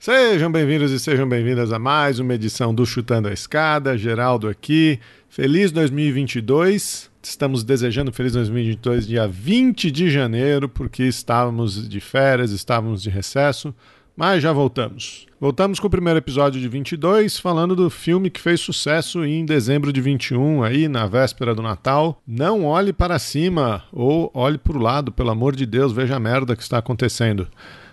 Sejam bem-vindos e sejam bem-vindas a mais uma edição do Chutando a Escada. Geraldo aqui. Feliz 2022. Estamos desejando feliz 2022 dia 20 de janeiro, porque estávamos de férias, estávamos de recesso, mas já voltamos. Voltamos com o primeiro episódio de 22, falando do filme que fez sucesso em dezembro de 21, aí na véspera do Natal. Não olhe para cima ou olhe para o lado, pelo amor de Deus, veja a merda que está acontecendo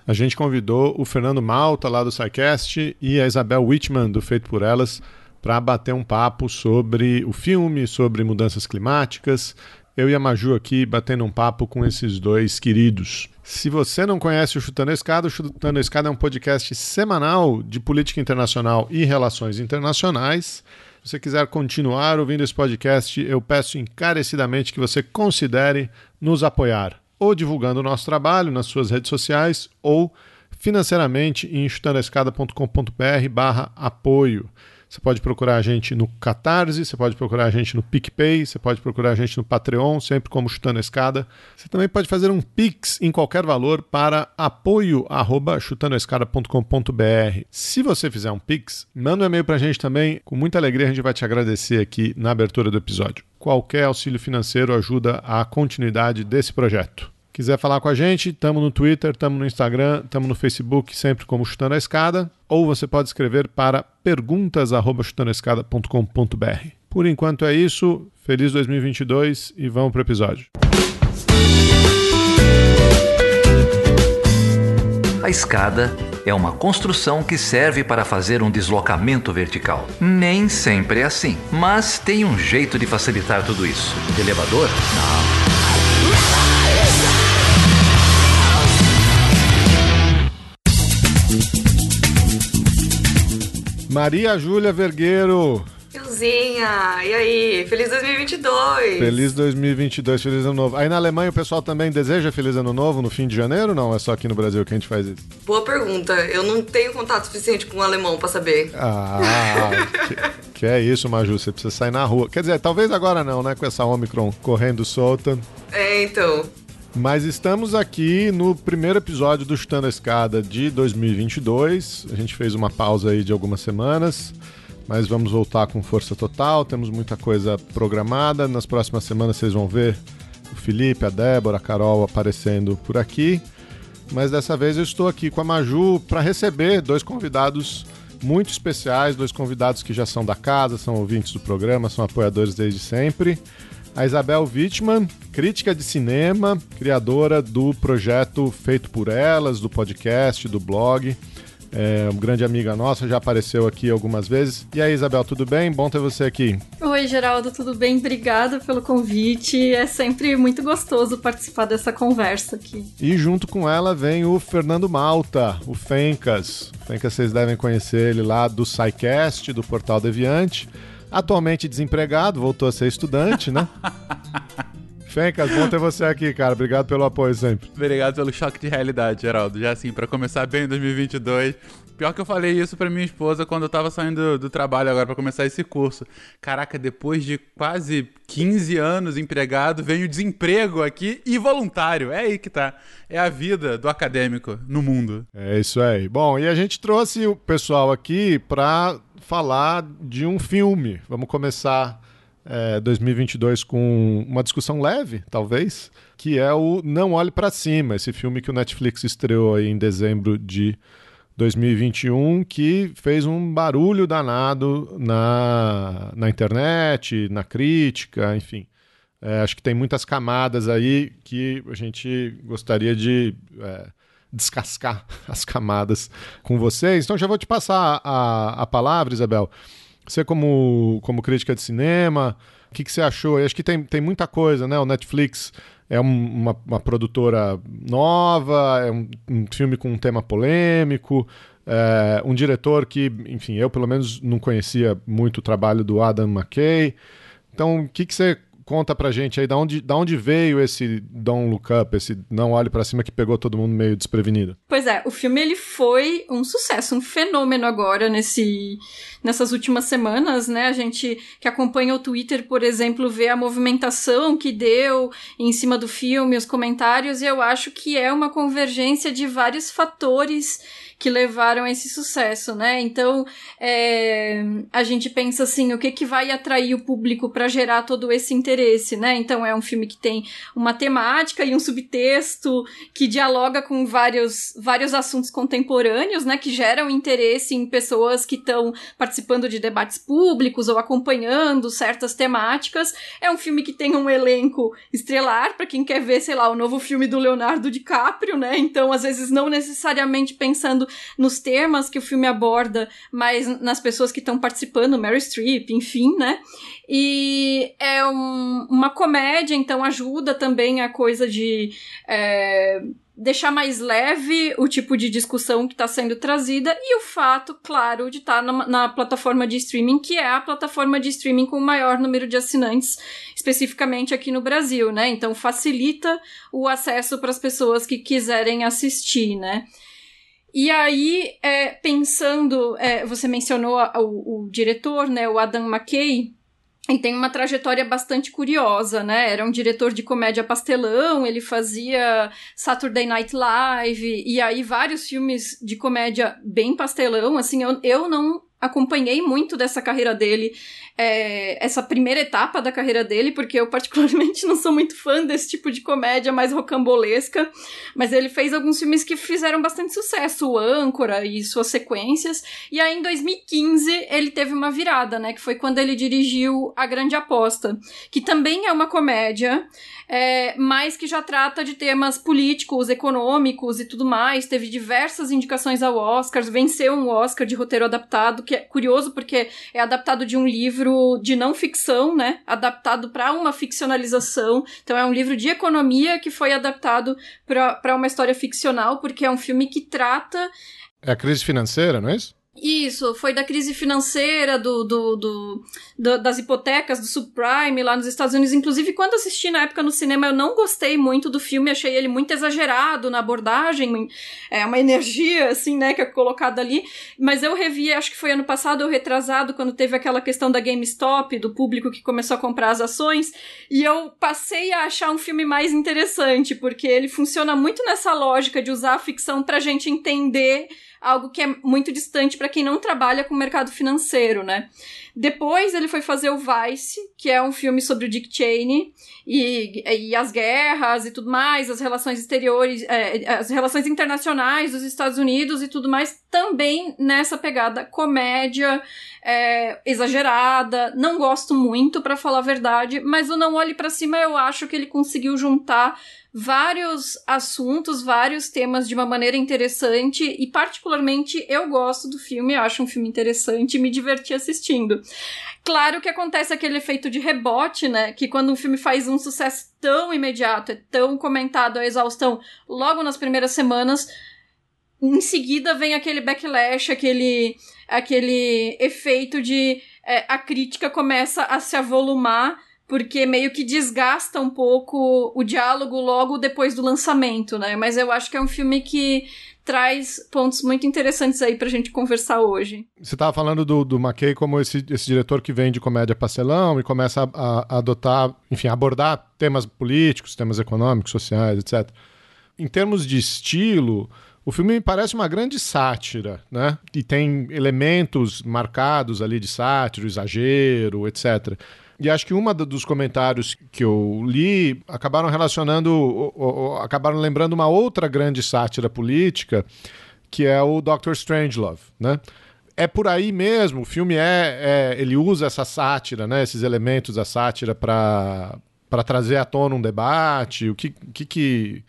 a gente convidou o Fernando Malta, lá do SciCast, e a Isabel Whitman, do Feito por Elas, para bater um papo sobre o filme, sobre mudanças climáticas. Eu e a Maju aqui batendo um papo com esses dois queridos. Se você não conhece o Chutando a Escada, o Chutando a Escada é um podcast semanal de política internacional e relações internacionais. Se você quiser continuar ouvindo esse podcast, eu peço encarecidamente que você considere nos apoiar ou divulgando o nosso trabalho nas suas redes sociais ou financeiramente em chutandoescada.com.br barra apoio. Você pode procurar a gente no Catarse, você pode procurar a gente no PicPay, você pode procurar a gente no Patreon, sempre como Chutando a Escada. Você também pode fazer um Pix em qualquer valor para apoio@chutandoescada.com.br. Se você fizer um Pix, manda um e-mail para a gente também. Com muita alegria a gente vai te agradecer aqui na abertura do episódio. Qualquer auxílio financeiro ajuda a continuidade desse projeto. Quiser falar com a gente, estamos no Twitter, estamos no Instagram, estamos no Facebook, sempre como Chutando a Escada, ou você pode escrever para perguntas@chutandoescada.com.br. Por enquanto é isso. Feliz 2022 e vamos para o episódio. A escada é uma construção que serve para fazer um deslocamento vertical. Nem sempre é assim, mas tem um jeito de facilitar tudo isso. De elevador? Não. Maria Júlia Vergueiro. Tiozinha, e aí? Feliz 2022! Feliz 2022, feliz ano novo. Aí na Alemanha o pessoal também deseja feliz ano novo no fim de janeiro? Não, é só aqui no Brasil que a gente faz isso. Boa pergunta. Eu não tenho contato suficiente com o alemão para saber. Ah, que, que, é isso, Maju. Você precisa sair na rua. Quer dizer, talvez agora não, né? Com essa Omicron correndo solta. É, então. Mas estamos aqui no primeiro episódio do Chutando a Escada de 2022. A gente fez uma pausa aí de algumas semanas, mas vamos voltar com força total. Temos muita coisa programada. Nas próximas semanas vocês vão ver o Felipe, a Débora, a Carol aparecendo por aqui. Mas dessa vez eu estou aqui com a Maju para receber dois convidados muito especiais, dois convidados que já são da casa, são ouvintes do programa, são apoiadores desde sempre a Isabel Wittmann, crítica de cinema, criadora do projeto Feito por Elas, do podcast, do blog. É uma grande amiga nossa, já apareceu aqui algumas vezes. E aí, Isabel, tudo bem? Bom ter você aqui. Oi, Geraldo, tudo bem? Obrigada pelo convite. É sempre muito gostoso participar dessa conversa aqui. E junto com ela vem o Fernando Malta, o Fencas. O Fencas vocês devem conhecer ele lá do SciCast, do Portal Deviante. Atualmente desempregado, voltou a ser estudante, né? Fencas, bom ter você aqui, cara. Obrigado pelo apoio sempre. Obrigado pelo choque de realidade, Geraldo. Já assim, para começar bem em 2022. Pior que eu falei isso pra minha esposa quando eu tava saindo do, do trabalho agora para começar esse curso. Caraca, depois de quase 15 anos empregado, vem o desemprego aqui e voluntário. É aí que tá. É a vida do acadêmico no mundo. É isso aí. Bom, e a gente trouxe o pessoal aqui pra falar de um filme. Vamos começar é, 2022 com uma discussão leve, talvez, que é o Não Olhe para Cima, esse filme que o Netflix estreou aí em dezembro de 2021, que fez um barulho danado na, na internet, na crítica, enfim. É, acho que tem muitas camadas aí que a gente gostaria de é, descascar as camadas com vocês. Então já vou te passar a, a palavra, Isabel. Você, como, como crítica de cinema, o que, que você achou? Eu acho que tem, tem muita coisa, né? O Netflix é um, uma, uma, produtora nova, é um, um, filme com um tema polêmico, é, um diretor que, enfim, eu pelo menos não conhecia muito o trabalho do Adam McKay. Então, o que, que você conta pra gente aí da onde, da onde veio esse Don't Look Up, esse Não Olhe para Cima que pegou todo mundo meio desprevenido. Pois é, o filme ele foi um sucesso, um fenômeno agora nesse, nessas últimas semanas, né? A gente que acompanha o Twitter, por exemplo, vê a movimentação que deu em cima do filme, os comentários, e eu acho que é uma convergência de vários fatores que levaram a esse sucesso, né? Então, é, a gente pensa assim, o que que vai atrair o público para gerar todo esse interesse, né? Então, é um filme que tem uma temática e um subtexto que dialoga com vários, vários assuntos contemporâneos, né? Que geram interesse em pessoas que estão participando de debates públicos ou acompanhando certas temáticas. É um filme que tem um elenco estrelar, para quem quer ver, sei lá, o novo filme do Leonardo DiCaprio, né? Então, às vezes, não necessariamente pensando nos temas que o filme aborda, mas nas pessoas que estão participando, Mary Streep, enfim, né? E é um, uma comédia, então ajuda também a coisa de. É, deixar mais leve o tipo de discussão que está sendo trazida e o fato, claro, de estar tá na, na, plataforma de streaming, que é a plataforma de streaming com o maior número de assinantes, especificamente aqui no Brasil, né? Então facilita o acesso para as pessoas que quiserem assistir, né? E aí, é, pensando, é, você mencionou o, o, diretor, né, o Adam McKay, e tem uma trajetória bastante curiosa, né? Era um diretor de comédia pastelão, ele fazia Saturday Night Live, e aí vários filmes de comédia bem pastelão, assim, eu, eu não acompanhei muito dessa carreira dele, é, essa primeira etapa da carreira dele, porque eu particularmente não sou muito fã desse tipo de comédia mais rocambolesca, mas ele fez alguns filmes que fizeram bastante sucesso, o Âncora e suas sequências, e aí em 2015 ele teve uma virada, né, que foi quando ele dirigiu A Grande Aposta, que também é uma comédia, é, mas que já trata de temas políticos, econômicos e tudo mais. Teve diversas indicações ao Oscar, venceu um Oscar de roteiro adaptado, que é curioso porque é adaptado de um livro de não ficção, né? Adaptado para uma ficcionalização. Então é um livro de economia que foi adaptado para uma história ficcional, porque é um filme que trata. É a crise financeira, não é isso? Isso, foi da crise financeira, do, do, do, do, das hipotecas, do subprime lá nos Estados Unidos. Inclusive, quando assisti na época no cinema, eu não gostei muito do filme, achei ele muito exagerado na abordagem, é uma energia, assim, né, que é colocada ali. Mas eu revi, acho que foi ano passado ou retrasado, quando teve aquela questão da GameStop, do público que começou a comprar as ações, e eu passei a achar um filme mais interessante, porque ele funciona muito nessa lógica de usar a ficção pra gente entender algo que é muito distante para quem não trabalha com o mercado financeiro, né? Depois ele foi fazer o Vice, que é um filme sobre o Dick Cheney e, e as guerras e tudo mais, as relações exteriores, é, as relações internacionais dos Estados Unidos e tudo mais, também nessa pegada comédia é, exagerada. Não gosto muito, para falar a verdade, mas o Não Olhe para Cima eu acho que ele conseguiu juntar vários assuntos, vários temas de uma maneira interessante e particularmente eu gosto do filme, acho um filme interessante e me diverti assistindo. Claro que acontece aquele efeito de rebote, né, que quando um filme faz um sucesso tão imediato, é tão comentado a exaustão logo nas primeiras semanas, em seguida vem aquele backlash, aquele aquele efeito de é, a crítica começa a se avolumar porque meio que desgasta um pouco o diálogo logo depois do lançamento, né? Mas eu acho que é um filme que traz pontos muito interessantes aí pra gente conversar hoje. Você estava falando do, do McKay como esse, esse diretor que vem de comédia pastelão e começa a, a, a adotar, enfim, abordar temas políticos, temas econômicos, sociais, etc. Em termos de estilo, o filme me parece uma grande sátira, né? E tem elementos marcados ali de sátira, exagero, etc. E acho que uma dos comentários que eu li acabaram relacionando, ou, ou, acabaram lembrando uma outra grande sátira política, que é o Doctor Strangelove, né? É por aí mesmo, o filme é, é ele usa essa sátira, né, esses elementos da sátira para para trazer à tona um debate, o que que, que,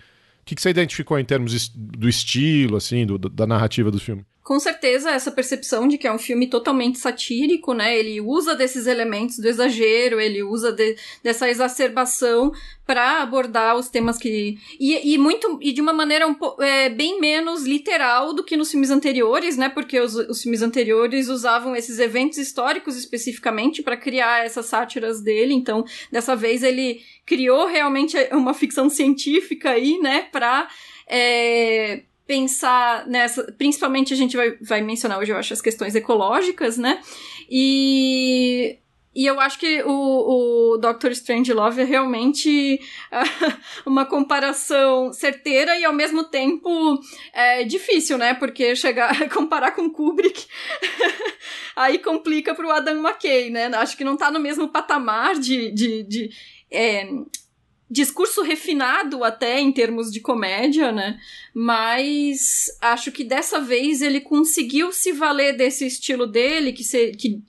que você identificou em termos do estilo, assim, do, da narrativa do filme? Com certeza essa percepção de que é um filme totalmente satírico, né? Ele usa desses elementos do exagero, ele usa de, dessa exacerbação para abordar os temas que e, e, muito e de uma maneira um é, bem menos literal do que nos filmes anteriores, né? Porque os, os filmes anteriores usavam esses eventos históricos especificamente para criar essas sátiras dele. Então, dessa vez ele criou realmente uma ficção científica aí, né? Para é, pensar nessa. Principalmente a gente vai, vai mencionar hoje, eu acho, as questões ecológicas, né? E. E eu acho que o, o Doctor Strange Love é realmente uma comparação certeira e ao mesmo tempo é, difícil, né? Porque chegar comparar com Kubrick aí complica pro Adam McKay, né? Acho que não tá no mesmo patamar de, de, de é, discurso refinado até em termos de comédia, né? Mas acho que dessa vez ele conseguiu se valer desse estilo dele, que, se, que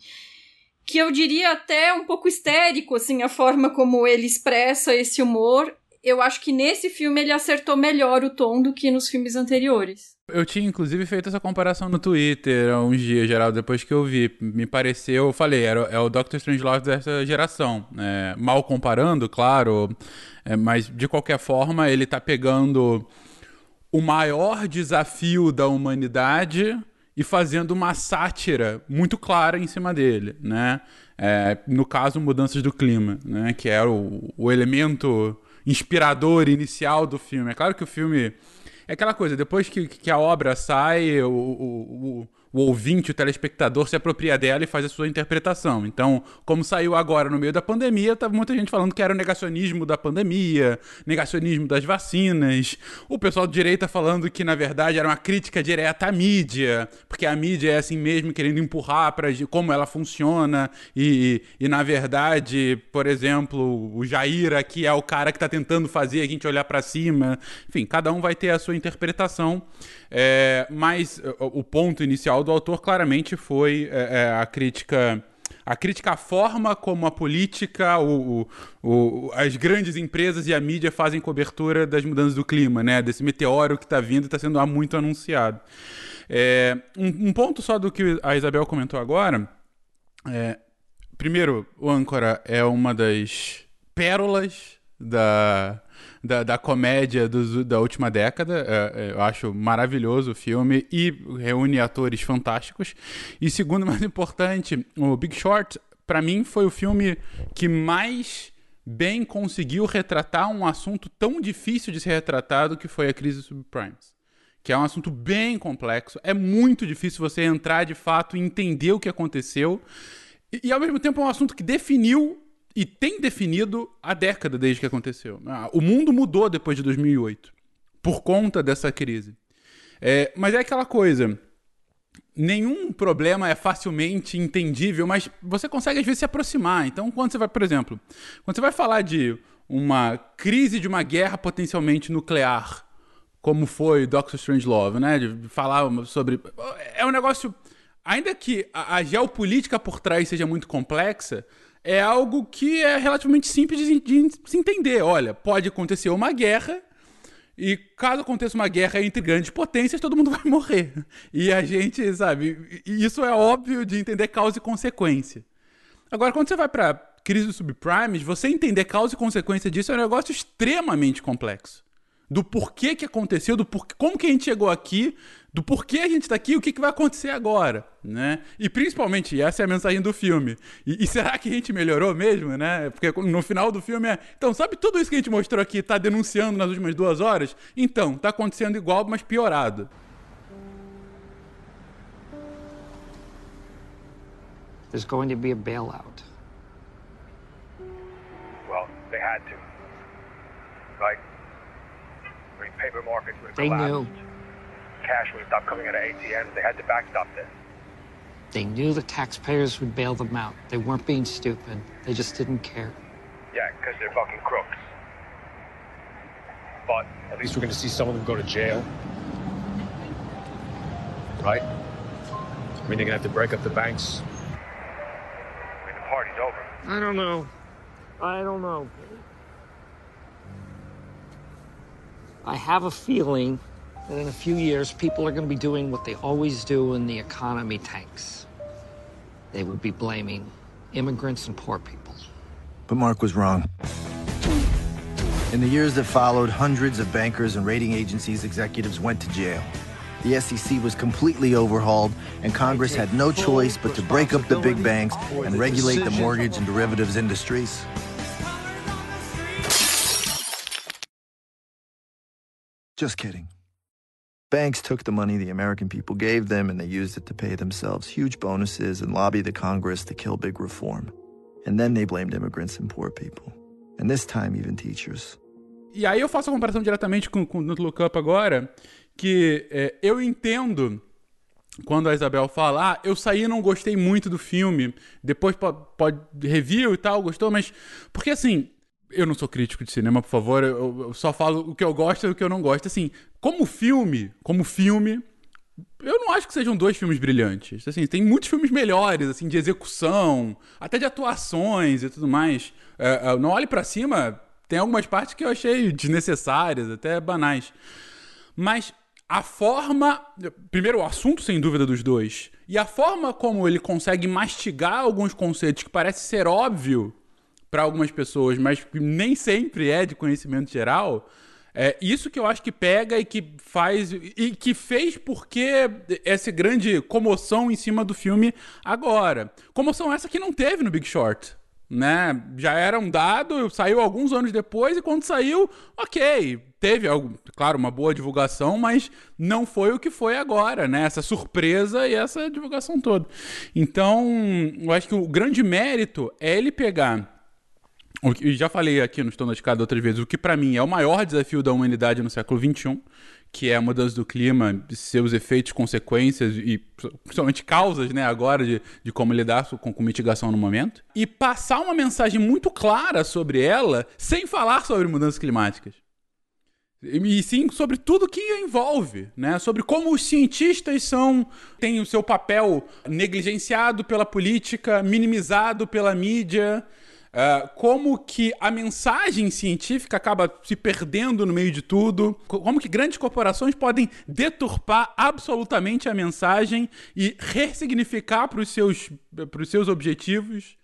que eu diria até um pouco histérico, assim, a forma como ele expressa esse humor. Eu acho que nesse filme ele acertou melhor o tom do que nos filmes anteriores. Eu tinha inclusive feito essa comparação no Twitter há uns dias, geral, depois que eu vi. Me pareceu, eu falei, era, é o Doctor Strangelove dessa geração. É, mal comparando, claro, é, mas de qualquer forma ele tá pegando o maior desafio da humanidade e fazendo uma sátira muito clara em cima dele, né? É, no caso, mudanças do clima, né? Que era o, o elemento inspirador inicial do filme. É claro que o filme é aquela coisa, depois que, que a obra sai, o, o, o ouvinte, o telespectador se apropria dela e faz a sua interpretação. Então, como saiu agora no meio da pandemia, tava muita gente falando que era o negacionismo da pandemia, negacionismo das vacinas. O pessoal de direita falando que, na verdade, era uma crítica direta à mídia, porque a mídia é assim mesmo, querendo empurrar para como ela funciona. E, e, na verdade, por exemplo, o Jair aqui é o cara que está tentando fazer a gente olhar para cima. Enfim, cada um vai ter a sua interpretação. É, mas o ponto inicial do autor claramente foi é, a crítica a crítica à forma como a política, o, o, o, as grandes empresas e a mídia fazem cobertura das mudanças do clima, né? Desse meteoro que está vindo e está sendo há muito anunciado. É, um, um, ponto só do que a Isabel comentou agora. É, primeiro, o Âncora é uma das pérolas da, da, da comédia da última década. É, é, eu acho maravilhoso o filme e reúne atores fantásticos. E segundo, mais importante, o Big Short, para mim, foi o filme que mais bem conseguiu retratar um assunto tão difícil de ser retratado que foi a crise subprimes. Que é um assunto bem complexo. É muito difícil você entrar de fato e entender o que aconteceu. E, e ao mesmo tempo é um assunto que definiu e tem definido a década desde que aconteceu. Ah, o mundo mudou depois de 2008 por conta dessa crise. É, mas é aquela coisa. Nenhum problema é facilmente entendível, mas você consegue às vezes se aproximar. Então, quando você vai, por exemplo, quando você vai falar de uma crise de uma guerra potencialmente nuclear, como foi Doctor Strangelove, né? De falar sobre. É um negócio. Ainda que a geopolítica por trás seja muito complexa, é algo que é relativamente simples de, de, se entender. Olha, pode acontecer uma guerra e caso aconteça uma guerra entre grandes potências, todo mundo vai morrer. E a gente, sabe, isso é óbvio de entender causa e consequência. Agora, quando você vai para crise dos subprimes, você entender causa e consequência disso é um negócio extremamente complexo. Do porquê que aconteceu, do porquê, como que a gente chegou aqui, do porquê a gente está aqui e o que, que, vai acontecer agora, né? E principalmente, essa é a mensagem do filme. E, e, será que a gente melhorou mesmo, né? Porque no final do filme é... Então, sabe tudo isso que a gente mostrou aqui, está denunciando nas últimas duas horas? Então, está acontecendo igual, mas piorado. There's going to be a bailout. Well, they had to. Right? paper markets would They knew cash would stop coming out of ATMs. They had to backstop this. They knew the taxpayers would bail them out. They weren't being stupid. They just didn't care. Yeah, because they're fucking crooks. But at least we're going to see some of them go to jail. Right? I mean, they're going to have to break up the banks. I mean, the party's over. I don't know. I don't know. I have a feeling in a few years, people are going to be doing what they always do when the economy tanks. They will be blaming immigrants and poor people. But Mark was wrong. In the years that followed, hundreds of bankers and rating agencies executives went to jail. The SEC was completely overhauled, and Congress had no choice but to break up the big banks and regulate the mortgage and derivatives industries. Just kidding. Banks took the money the American people gave them and they used it to pay themselves huge bonuses and lobby the Congress to kill big reform. And then they blamed immigrants and poor people. And this time, even teachers. E aí eu faço a comparação diretamente com, com o Look Up agora, que é, eu entendo quando a Isabel fala, ah, eu saí e não gostei muito do filme, depois pode review e tal, gostou, mas. Porque assim, eu não sou crítico de cinema, por favor, eu, eu, só falo o que eu gosto e o que eu não gosto. Assim, como filme, como filme, eu não acho que sejam dois filmes brilhantes. Assim, tem muitos filmes melhores, assim, de execução, até de atuações e tudo mais. É, é, não olhe para cima, tem algumas partes que eu achei desnecessárias, até banais. Mas a forma. Primeiro, o assunto, sem dúvida, dos dois. E a forma como ele consegue mastigar alguns conceitos que parece ser óbvio para algumas pessoas, mas nem sempre é de conhecimento geral. É isso que eu acho que pega e que faz. E que fez porque essa grande comoção em cima do filme agora. Comoção essa que não teve no Big Short né? Já era um dado, saiu alguns anos depois e quando saiu, ok, teve, claro, uma boa divulgação, mas não foi o que foi agora, né? Essa surpresa e essa divulgação toda. Então, eu acho que o grande mérito é ele pegar e já falei aqui no Estou de Cada outras vezes, o que para mim é o maior desafio da humanidade no século XXI, que é a mudança do clima, seus efeitos, consequências e principalmente causas, né, agora de, de como lidar com, com mitigação no momento, e passar uma mensagem muito clara sobre ela, sem falar sobre mudanças climáticas. E sim sobre tudo que envolve, né? Sobre como os cientistas são têm o seu papel negligenciado pela política, minimizado pela mídia, Uh, como que a mensagem científica acaba se perdendo no meio de tudo, como que grandes corporações podem deturpar absolutamente a mensagem e ressignificar para os seus, seus objetivos.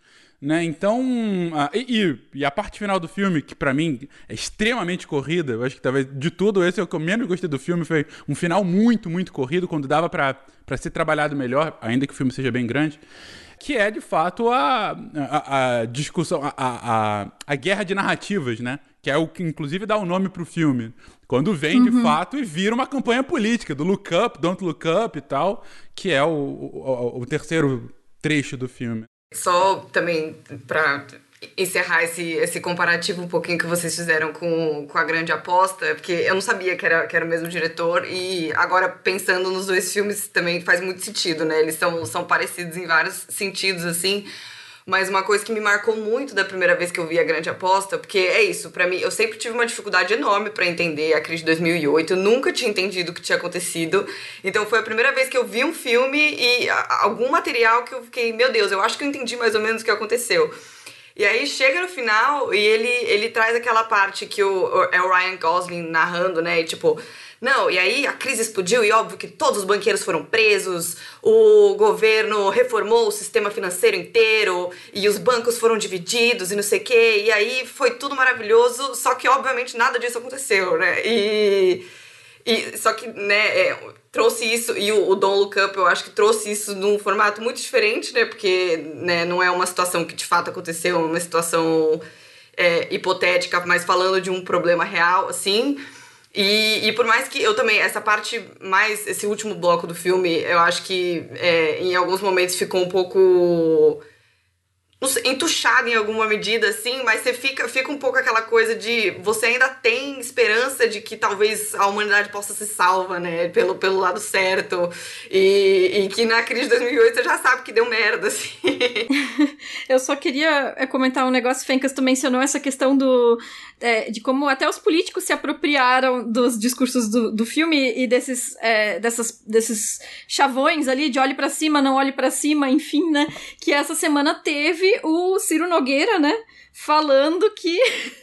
Né? Então, uh, e, e, a parte final do filme, que para mim é extremamente corrida, eu acho que talvez de tudo esse é o que eu menos gostei do filme, foi um final muito, muito corrido, quando dava para ser trabalhado melhor, ainda que o filme seja bem grande que é de fato a, a, a discussão, a, a, a, guerra de narrativas, né? Que é o que inclusive dá o um nome pro filme. Quando vem uhum. de fato e vira uma campanha política do Look Up, Don't Look Up e tal, que é o, o, o terceiro trecho do filme. Só também para encerrar esse, esse comparativo um pouquinho que vocês fizeram com, com a grande aposta, porque eu não sabia que era, que era o mesmo diretor, e agora pensando nos dois filmes também faz muito sentido, né? Eles são, são parecidos em vários sentidos, assim. Mas uma coisa que me marcou muito da primeira vez que eu vi a Grande Aposta, porque é isso, para mim, eu sempre tive uma dificuldade enorme para entender a crise de 2008, eu nunca tinha entendido o que tinha acontecido. Então foi a primeira vez que eu vi um filme e algum material que eu fiquei, meu Deus, eu acho que eu entendi mais ou menos o que aconteceu. E aí chega no final e ele, ele traz aquela parte que o, é o Ryan Gosling narrando, né? E tipo, não, e aí a crise explodiu e óbvio que todos os banqueiros foram presos, o governo reformou o sistema financeiro inteiro e os bancos foram divididos e não sei o quê. E aí foi tudo maravilhoso, só que obviamente nada disso aconteceu, né? E. e só que, né, é, trouxe isso, e o, o Don't Look Up eu acho que trouxe isso num formato muito diferente, né? Porque né, não é uma situação que de fato aconteceu, é uma situação é, hipotética, mas falando de um problema real, assim. E, e por mais que eu também, essa parte mais, esse último bloco do filme, eu acho que é, em alguns momentos ficou um pouco entuchado em alguma medida, assim, mas você fica, fica um pouco aquela coisa de você ainda tem esperança de que talvez a humanidade possa ser salva, né, pelo, pelo lado certo, e, e que na crise de 2008 você já sabe que deu merda, assim. Eu só queria é, comentar um negócio, Fencas, tu mencionou essa questão do, é, de como até os políticos se apropriaram dos discursos do, do filme e desses, é, dessas, desses chavões ali, de olhe para cima, não olhe para cima, enfim, né, que essa semana teve o Ciro Nogueira, né? Falando que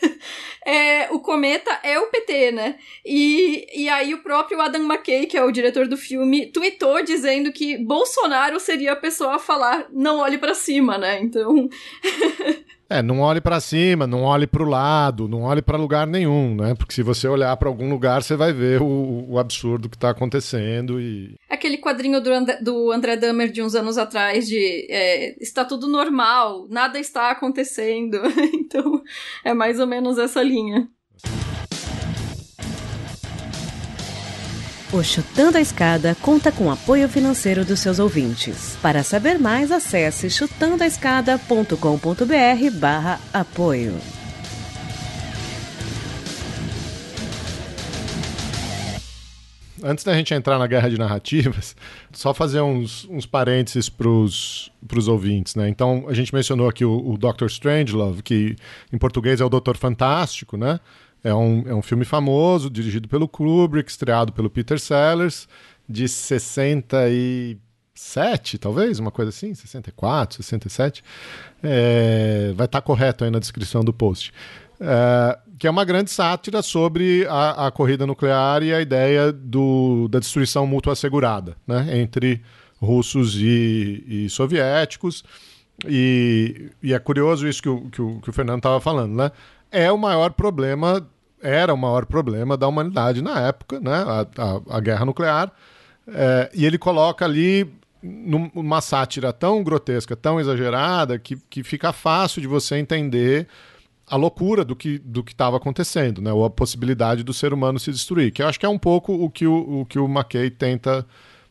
é, o cometa é o PT, né? E, e aí o próprio Adam McKay, que é o diretor do filme, tweetou dizendo que Bolsonaro seria a pessoa a falar não olhe para cima, né? Então. É, não olhe para cima, não olhe para o lado, não olhe para lugar nenhum, né? Porque se você olhar para algum lugar, você vai ver o, o absurdo que está acontecendo e... Aquele quadrinho do André, do André Dahmer de uns anos atrás de é, está tudo normal, nada está acontecendo. então, é mais ou menos essa linha. O Chutando a Escada conta com apoio financeiro dos seus ouvintes. Para saber mais, acesse chutandoaescada.com.br barra apoio. Antes da gente entrar na guerra de narrativas, só fazer uns, uns parênteses para os ouvintes, né? Então, a gente mencionou aqui o, o Dr. Strangelove, que em português é o Doutor Fantástico, né? É um, é um filme famoso, dirigido pelo Kubrick, estreado pelo Peter Sellers, de 67, talvez, uma coisa assim, 64, 67. É, vai estar tá correto aí na descrição do post. É, que é uma grande sátira sobre a, a, corrida nuclear e a ideia do, da destruição mútua assegurada né, entre russos e, e soviéticos. E, e, é curioso isso que o, que o, que o Fernando estava falando, né? É o maior problema, era o maior problema da humanidade na época, né? A, a, a guerra nuclear. É, e ele coloca ali numa sátira tão grotesca, tão exagerada, que, que fica fácil de você entender a loucura do que do estava acontecendo, né? Ou a possibilidade do ser humano se destruir, que eu acho que é um pouco o que o, o que o McKay tenta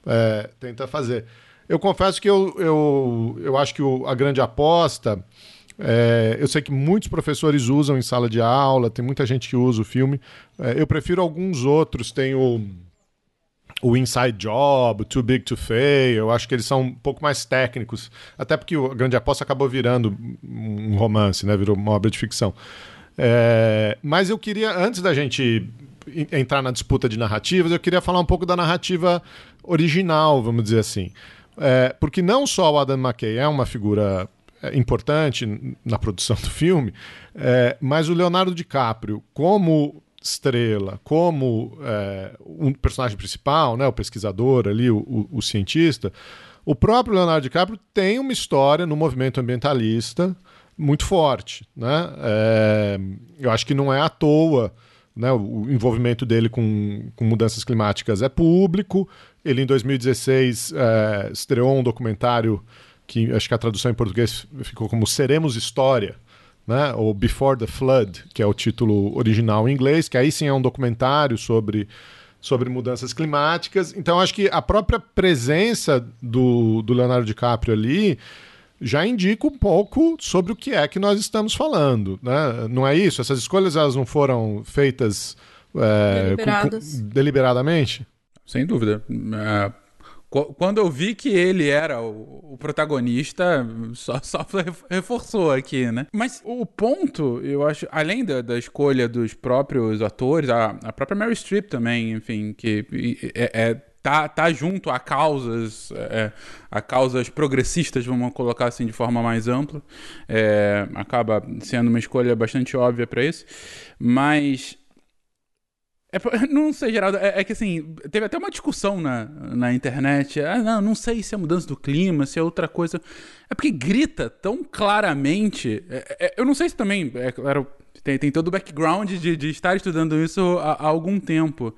é, tenta fazer. Eu confesso que eu, eu, eu acho que o, a grande aposta é, eu sei que muitos professores usam em sala de aula, tem muita gente que usa o filme. É, eu prefiro alguns outros. Tem o o Inside Job, Too Big to Fail, eu acho que eles são um pouco mais técnicos, até porque o Grande Aposta acabou virando um romance, né? Virou uma obra de ficção. É, mas eu queria, antes da gente entrar na disputa de narrativas, eu queria falar um pouco da narrativa original, vamos dizer assim. É, porque não só o Adam McKay é uma figura importante na produção do filme, é, mas o Leonardo DiCaprio, como estrela como é, um personagem principal, né, o pesquisador ali, o, o, o, cientista, o próprio Leonardo DiCaprio tem uma história no movimento ambientalista muito forte. Né? É, eu acho que não é à toa. Né, o envolvimento dele com, com mudanças climáticas é público. Ele, em 2016, é, estreou um documentário que acho que a tradução em português ficou como Seremos História, né? ou Before the Flood, que é o título original em inglês, que aí sim é um documentário sobre, sobre mudanças climáticas. Então, acho que a própria presença do, do Leonardo DiCaprio ali já indica um pouco sobre o que é que nós estamos falando. Né? Não é isso? Essas escolhas elas não foram feitas é, com, com, deliberadamente? Sem dúvida. É, quando eu vi que ele era o, protagonista, só, só, reforçou aqui, né? Mas o ponto, eu acho, além da, da escolha dos próprios atores, a, a própria Mary Streep também, enfim, que é, é tá, tá junto a causas, é, a causas progressistas, vamos colocar assim de forma mais ampla. É, acaba sendo uma escolha bastante óbvia para isso. Mas é, não sei, Geraldo, é, é, que assim, teve até uma discussão na, na internet. Ah, não, não sei se é mudança do clima, se é outra coisa. É porque grita tão claramente. É, é, eu não sei se também, é claro, tem, tem todo o background de, de estar estudando isso há, há, algum tempo.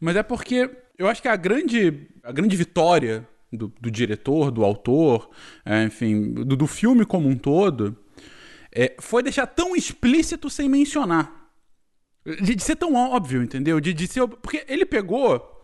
Mas é porque eu acho que a grande, a grande vitória do, do diretor, do autor, é, enfim, do, do, filme como um todo, é, foi deixar tão explícito sem mencionar. De, de, ser tão óbvio, entendeu? De, de ser. Porque ele pegou.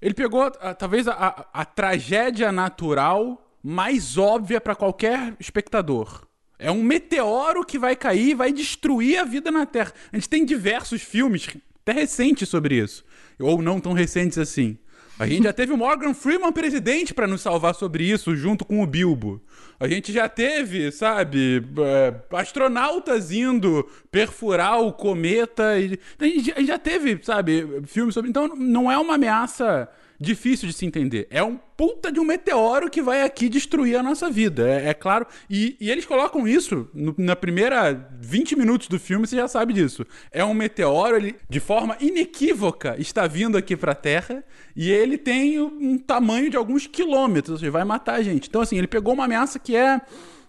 Ele pegou, a, talvez, a, a, a tragédia natural mais óbvia para qualquer espectador. É um meteoro que vai cair e vai destruir a vida na Terra. A gente tem diversos filmes, até recentes, sobre isso. Ou não tão recentes assim. A gente já teve o Morgan Freeman presidente para nos salvar sobre isso, junto com o Bilbo. A gente já teve, sabe, é, astronautas indo perfurar o cometa. A gente já teve, sabe, filmes sobre. Então não é uma ameaça difícil de se entender. É um puta de um meteoro que vai aqui destruir a nossa vida. É, é claro. E, e, eles colocam isso no, na primeira 20 minutos do filme, você já sabe disso. É um meteoro, ele, de forma inequívoca, está vindo aqui para a Terra e ele tem um tamanho de alguns quilômetros, ou seja, vai matar a gente. Então, assim, ele pegou uma ameaça que é.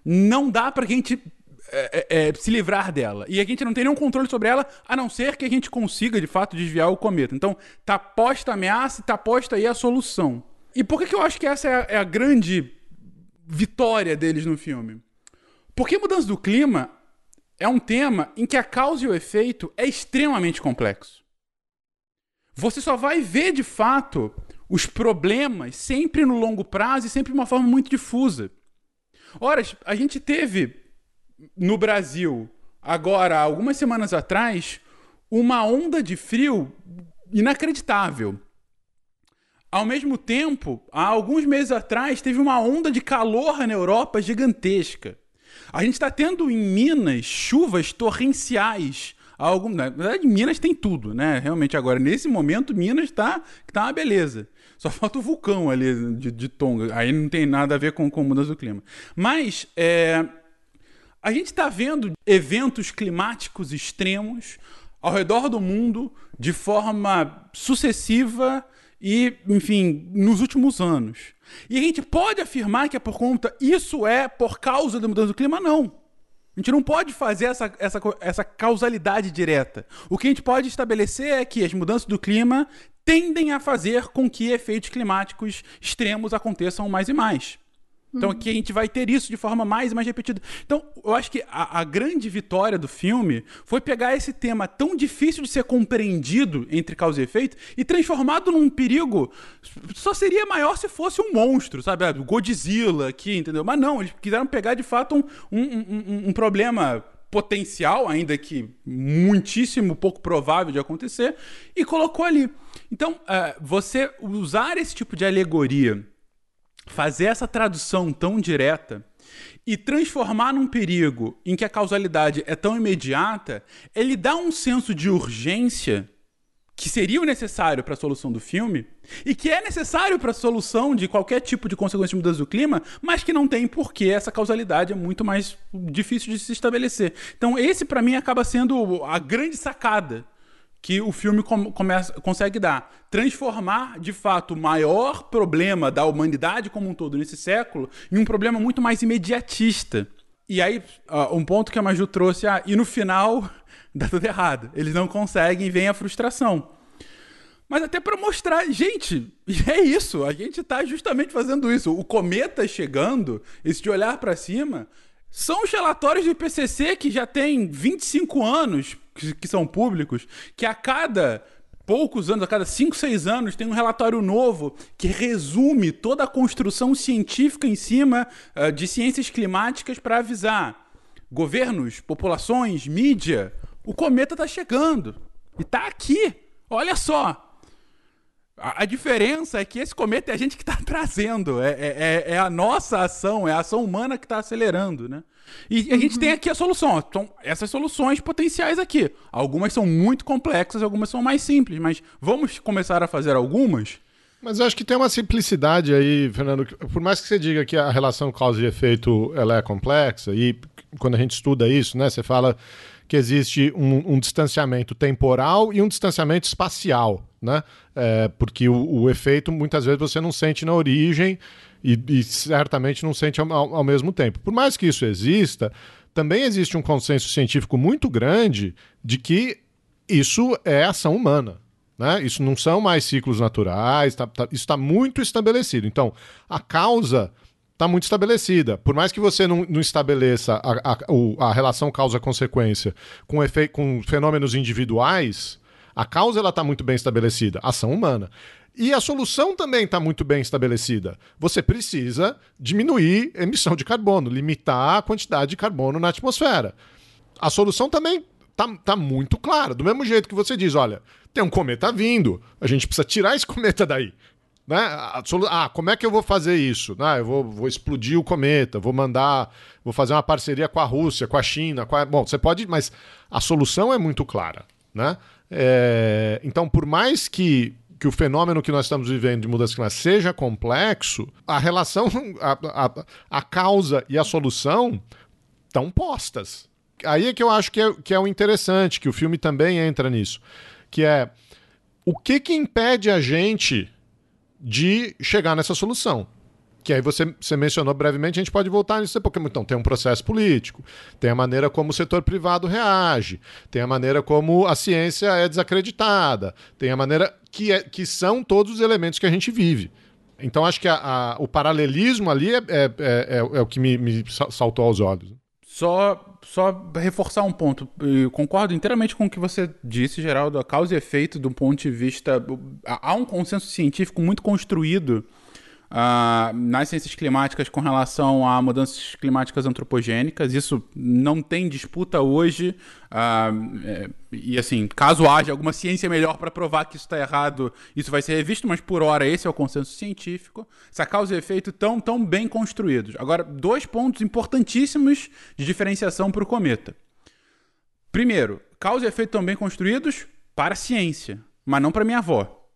Não dá pra gente é, é, é, se livrar dela. E a gente não tem nenhum controle sobre ela, a não ser que a gente consiga, de fato, desviar o cometa. Então, tá posta a ameaça e tá posta aí a solução. E por que, que eu acho que essa é a, é a grande vitória deles no filme? Porque mudança do clima é um tema em que a causa e o efeito é extremamente complexo. você só vai ver de fato os problemas sempre no longo prazo e sempre de uma forma muito difusa. Ora, a gente teve no Brasil, agora, algumas semanas atrás, uma onda de frio inacreditável. Ao mesmo tempo, há alguns meses atrás, teve uma onda de calor na Europa gigantesca. A gente está tendo em Minas chuvas torrenciais. Algum, na verdade, Minas tem tudo, né? Realmente, agora, nesse momento, Minas está tá uma beleza. Só falta o vulcão ali de, de Tonga. Aí não tem nada a ver com, com mudança do clima. Mas é, a gente está vendo eventos climáticos extremos ao redor do mundo de forma sucessiva e, enfim, nos últimos anos. E a gente pode afirmar que é por conta, isso é por causa da mudança do clima? Não. A gente não pode fazer essa, essa, essa causalidade direta. O que a gente pode estabelecer é que as mudanças do clima tendem a fazer com que efeitos climáticos extremos aconteçam mais e mais. Então aqui a gente vai ter isso de forma mais e mais repetida. Então, eu acho que a, a, grande vitória do filme foi pegar esse tema tão difícil de ser compreendido entre causa e efeito e transformado num perigo. Só seria maior se fosse um monstro, sabe? O Godzilla aqui, entendeu? Mas não, eles quiseram pegar de fato um, um, um, um problema potencial, ainda que muitíssimo pouco provável de acontecer, e colocou ali. Então, uh, você usar esse tipo de alegoria fazer essa tradução tão direta e transformar num perigo em que a causalidade é tão imediata, ele dá um senso de urgência que seria o necessário para a solução do filme e que é necessário para a solução de qualquer tipo de consequência de mudança do clima, mas que não tem porque essa causalidade é muito mais difícil de se estabelecer. Então, esse para mim acaba sendo a grande sacada que o filme com, começa, consegue dar. Transformar, de fato, o maior problema da humanidade como um todo nesse século em um problema muito mais imediatista. E aí, uh, um ponto que a Maju trouxe, ah, e no final dá tudo errado. Eles não conseguem vem a frustração. Mas até para mostrar, gente, é isso, a gente está justamente fazendo isso. O cometa chegando, esse de olhar para cima, são os relatórios do IPCC que já tem 25 anos, que, são públicos, que a cada poucos anos, a cada 5, 6 anos, tem um relatório novo que resume toda a construção científica em cima uh, de ciências climáticas para avisar governos, populações, mídia, o cometa está chegando e está aqui. Olha só, a, a, diferença é que esse cometa é a gente que está trazendo, é, é, é, é, a nossa ação, é a ação humana que está acelerando, né? E a gente tem aqui a solução. Então, essas soluções potenciais aqui. Algumas são muito complexas, algumas são mais simples, mas vamos começar a fazer algumas? Mas eu acho que tem uma simplicidade aí, Fernando. Por mais que você diga que a relação causa e efeito ela é complexa, e quando a gente estuda isso, né, você fala que existe um, um distanciamento temporal e um distanciamento espacial, né? É, porque o, o, efeito muitas vezes você não sente na origem e, e certamente não sente ao, ao, mesmo tempo. Por mais que isso exista, também existe um consenso científico muito grande de que isso é ação humana. Né? Isso não são mais ciclos naturais, tá, tá, isso está muito estabelecido. Então, a causa está muito estabelecida. Por mais que você não, não estabeleça a, a, a relação causa-consequência com, com fenômenos individuais, a causa está muito bem estabelecida, ação humana. E a solução também está muito bem estabelecida. Você precisa diminuir a emissão de carbono, limitar a quantidade de carbono na atmosfera. A solução também está tá muito clara. Do mesmo jeito que você diz: olha, tem um cometa vindo, a gente precisa tirar esse cometa daí. Né? Ah, como é que eu vou fazer isso? Ah, eu vou, vou explodir o cometa, vou mandar, vou fazer uma parceria com a Rússia, com a China. Com a... Bom, você pode, mas a solução é muito clara. Né? É... Então, por mais que, que o fenômeno que nós estamos vivendo de mudança climática seja complexo, a relação, a, a, a causa e a solução estão postas. Aí é que eu acho que é, que é o interessante, que o filme também entra nisso, que é o que que impede a gente de chegar nessa solução. Que aí você, você mencionou brevemente, a gente pode voltar nisso porque então tem um processo político, tem a maneira como o setor privado reage, tem a maneira como a ciência é desacreditada, tem a maneira que, é, que são todos os elementos que a gente vive. Então acho que a, a, o paralelismo ali é, é, é, é, o que me, me saltou aos olhos. Só, só reforçar um ponto. Eu concordo inteiramente com o que você disse, Geraldo. A causa e efeito, do ponto de vista. Há um consenso científico muito construído uh, nas ciências climáticas com relação a mudanças climáticas antropogênicas. Isso não tem disputa hoje. Uh, e assim, caso haja alguma ciência melhor para provar que isso está errado, isso vai ser revisto, mas por hora esse é o consenso científico. Essa causa e efeito tão, tão bem construídos. Agora, dois pontos importantíssimos de diferenciação para o cometa. Primeiro, causa e efeito tão bem construídos para a ciência, mas não para minha avó.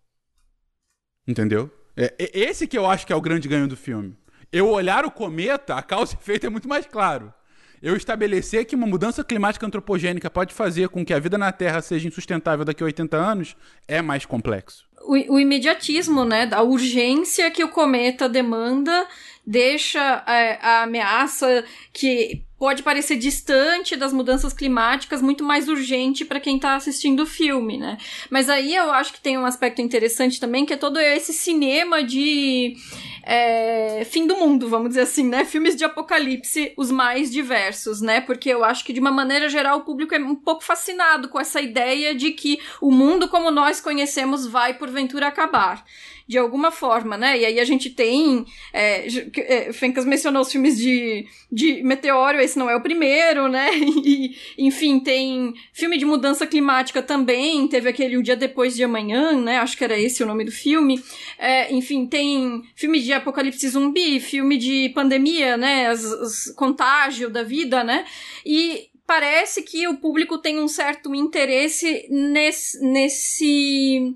Entendeu? É, esse que eu acho que é o grande ganho do filme. Eu olhar o cometa, a causa e efeito é muito mais claro. Eu estabelecer que uma mudança climática antropogênica pode fazer com que a vida na Terra seja insustentável daqui a 80 anos é mais complexo. O, o imediatismo, né, da urgência que o cometa demanda deixa é, a ameaça que pode parecer distante das mudanças climáticas, muito mais urgente para quem está assistindo o filme, né? Mas aí eu acho que tem um aspecto interessante também, que é todo esse cinema de é, fim do mundo, vamos dizer assim, né? Filmes de apocalipse, os mais diversos, né? Porque eu acho que, de uma maneira geral, o público é um pouco fascinado com essa ideia de que o mundo como nós conhecemos vai, porventura, acabar de alguma forma, né? E aí a gente tem. É, é, Fencas mencionou os filmes de, de meteoro, esse não é o primeiro, né? E, enfim, tem filme de mudança climática também, teve aquele O Dia Depois de Amanhã, né? Acho que era esse o nome do filme. É, enfim, tem filme de apocalipse zumbi, filme de pandemia, né? As, as contágio da vida, né? E parece que o público tem um certo interesse nesse, nesse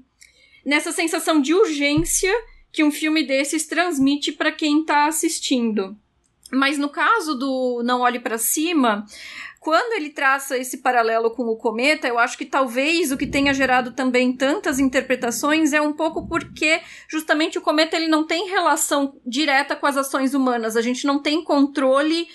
nessa sensação de urgência que um filme desses transmite para quem está assistindo. Mas no caso do Não Olhe para Cima, quando ele traça esse paralelo com o cometa, eu acho que talvez o que tenha gerado também tantas interpretações é um pouco porque justamente o cometa ele não tem relação direta com as ações humanas. A gente não tem controle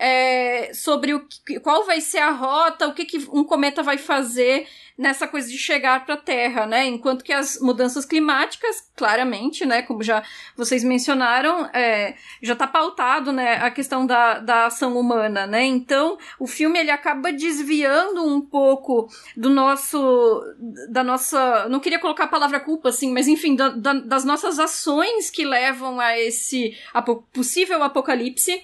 é, sobre o que, qual vai ser a rota, o que, que um cometa vai fazer nessa coisa de chegar para a Terra, né? Enquanto que as mudanças climáticas, claramente, né, como já vocês mencionaram, é, já está pautado, né, a questão da, da ação humana, né? Então, o filme ele acaba desviando um pouco do nosso, da nossa, não queria colocar a palavra culpa, assim, mas enfim, da, da, das nossas ações que levam a esse possível apocalipse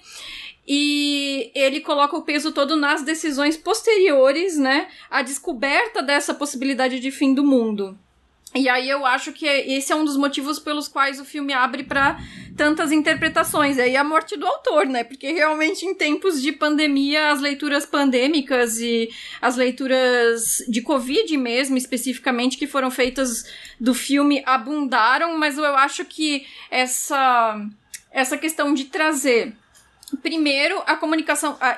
e ele coloca o peso todo nas decisões posteriores, né, à descoberta dessa possibilidade de fim do mundo. E aí eu acho que esse é um dos motivos pelos quais o filme abre para tantas interpretações. E aí a morte do autor, né? Porque realmente em tempos de pandemia, as leituras pandêmicas e as leituras de Covid mesmo, especificamente, que foram feitas do filme, abundaram, mas eu acho que essa, essa questão de trazer Primeiro, a comunicação, a,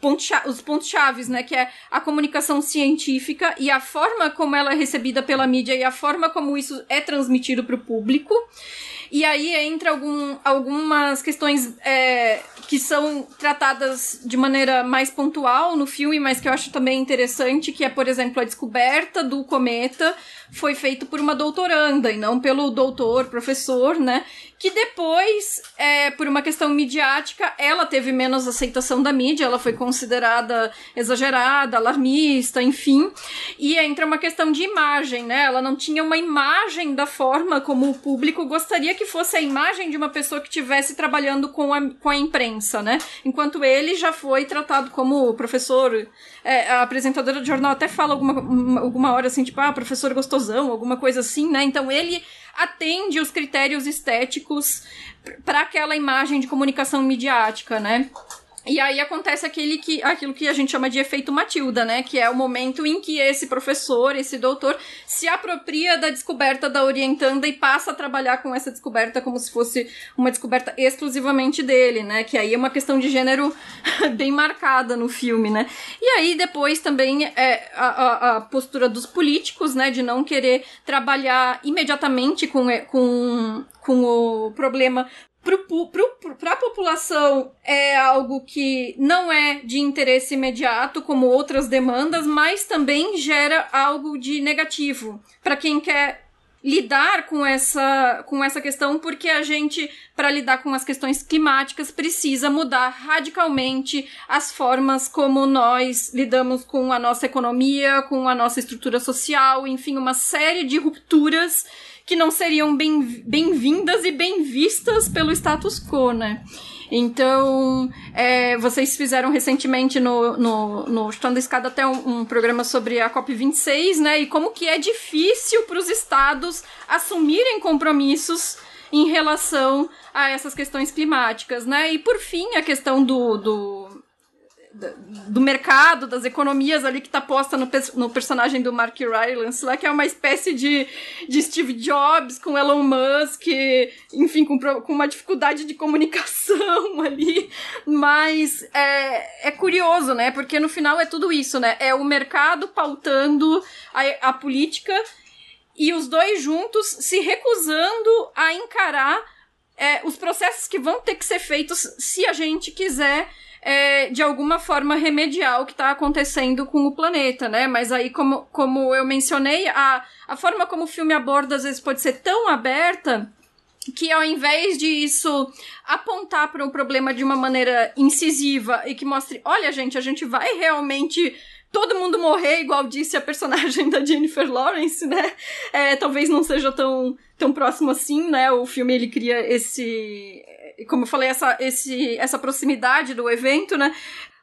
ponto, os pontos chaves, né, que é a comunicação científica e a forma como ela é recebida pela mídia e a forma como isso é transmitido para o público. E aí entra algum, algumas questões é, que são tratadas de maneira mais pontual no filme, mas que eu acho também interessante, que é, por exemplo, a descoberta do cometa foi feito por uma doutoranda e não pelo doutor, professor, né? Que depois, é, por uma questão midiática, ela teve menos aceitação da mídia, ela foi considerada exagerada, alarmista, enfim. E entra uma questão de imagem, né? Ela não tinha uma imagem da forma como o público gostaria que fosse a imagem de uma pessoa que estivesse trabalhando com a, com a imprensa, né? Enquanto ele já foi tratado como professor. É, a apresentadora do jornal até fala alguma, alguma hora assim, tipo, ah, professor gostosão, alguma coisa assim, né? Então ele atende os critérios estéticos para aquela imagem de comunicação midiática, né? E aí acontece aquele que, aquilo que a gente chama de efeito Matilda, né? Que é o momento em que esse professor, esse doutor, se apropria da descoberta da orientanda e passa a trabalhar com essa descoberta como se fosse uma descoberta exclusivamente dele, né? Que aí é uma questão de gênero bem marcada no filme, né? E aí depois também é a, a, a postura dos políticos, né? De não querer trabalhar imediatamente com, com, com o problema para a população é algo que não é de interesse imediato, como outras demandas, mas também gera algo de negativo para quem quer lidar com essa, com essa questão, porque a gente, para lidar com as questões climáticas, precisa mudar radicalmente as formas como nós lidamos com a nossa economia, com a nossa estrutura social, enfim, uma série de rupturas que não seriam bem-vindas bem e bem vistas pelo status quo, né? Então, é, vocês fizeram recentemente no, no, no Escada até um, um, programa sobre a COP26, né? E como que é difícil para os estados assumirem compromissos em relação a essas questões climáticas, né? E por fim, a questão do, do do mercado, das economias ali que tá posta no, no personagem do Mark Rylance lá, que é uma espécie de, de Steve Jobs com Elon Musk, enfim, com, com uma dificuldade de comunicação ali. Mas é, é curioso, né? Porque no final é tudo isso, né? É o mercado pautando a, a política e os dois juntos se recusando a encarar é, os processos que vão ter que ser feitos se a gente quiser é, de alguma forma remediar o que está acontecendo com o planeta, né? Mas aí, como, como eu mencionei, a, a forma como o filme aborda às vezes pode ser tão aberta que ao invés de isso apontar para o problema de uma maneira incisiva e que mostre, olha gente, a gente vai realmente todo mundo morrer, igual disse a personagem da Jennifer Lawrence, né? É, talvez não seja tão, tão próximo assim, né? O filme ele cria esse como eu falei, essa, esse, essa proximidade do evento, né?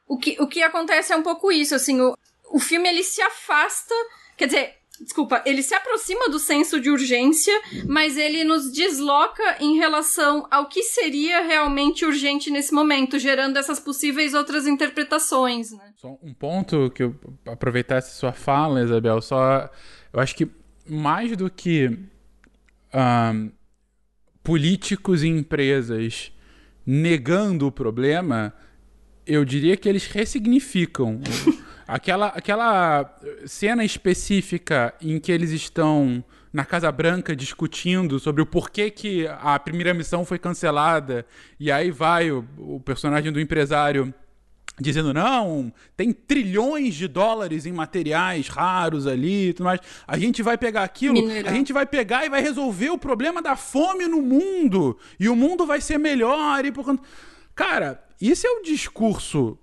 O que, o que acontece é um pouco isso, assim, o, o filme ele se afasta, quer dizer, desculpa, ele se aproxima do senso de urgência, mas ele nos desloca em relação ao que seria realmente urgente nesse momento, gerando essas possíveis outras interpretações, né? Só um ponto que eu aproveitar essa sua fala, Isabel, só eu acho que mais do que um, políticos e empresas negando o problema, eu diria que eles ressignificam. aquela, aquela cena específica em que eles estão na Casa Branca discutindo sobre o porquê que a primeira missão foi cancelada, e aí vai o, o personagem do empresário dizendo não, tem trilhões de dólares em materiais raros ali tudo mais. A gente vai pegar aquilo, Mineral. a gente vai pegar e vai resolver o problema da fome no mundo. E o mundo vai ser melhor. E por... Cara, isso é o discurso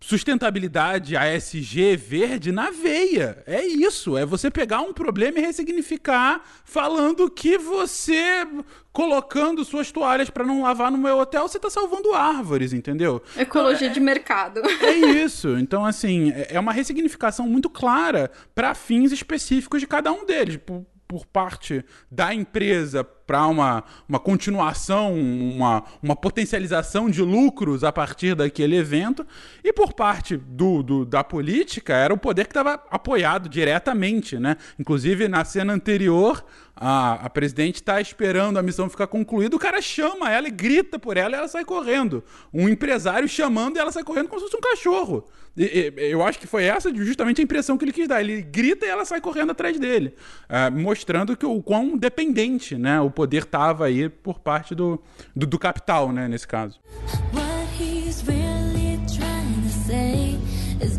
sustentabilidade ASG verde na veia. É isso. É você pegar um problema e ressignificar falando que você colocando suas toalhas para não lavar no meu hotel, você tá salvando árvores, entendeu? Ecologia então, é, de mercado. É isso. Então, assim, é, é uma ressignificação muito clara para fins específicos de cada um deles. Por, por parte da empresa para uma, uma continuação, uma, uma potencialização de lucros a partir daquele evento, e por parte do, do da política era o poder que estava apoiado diretamente, né? Inclusive, na cena anterior, a, a presidente está esperando a missão ficar concluída, o cara chama ela e grita por ela e ela sai correndo. Um empresário chamando e ela sai correndo como se fosse um cachorro. E, e, eu acho que foi essa justamente a impressão que ele quis dar. Ele grita e ela sai correndo atrás dele, uh, mostrando que o quão dependente né, o poder estava aí por parte do, do, do, capital, né, nesse caso. What he's really trying to say is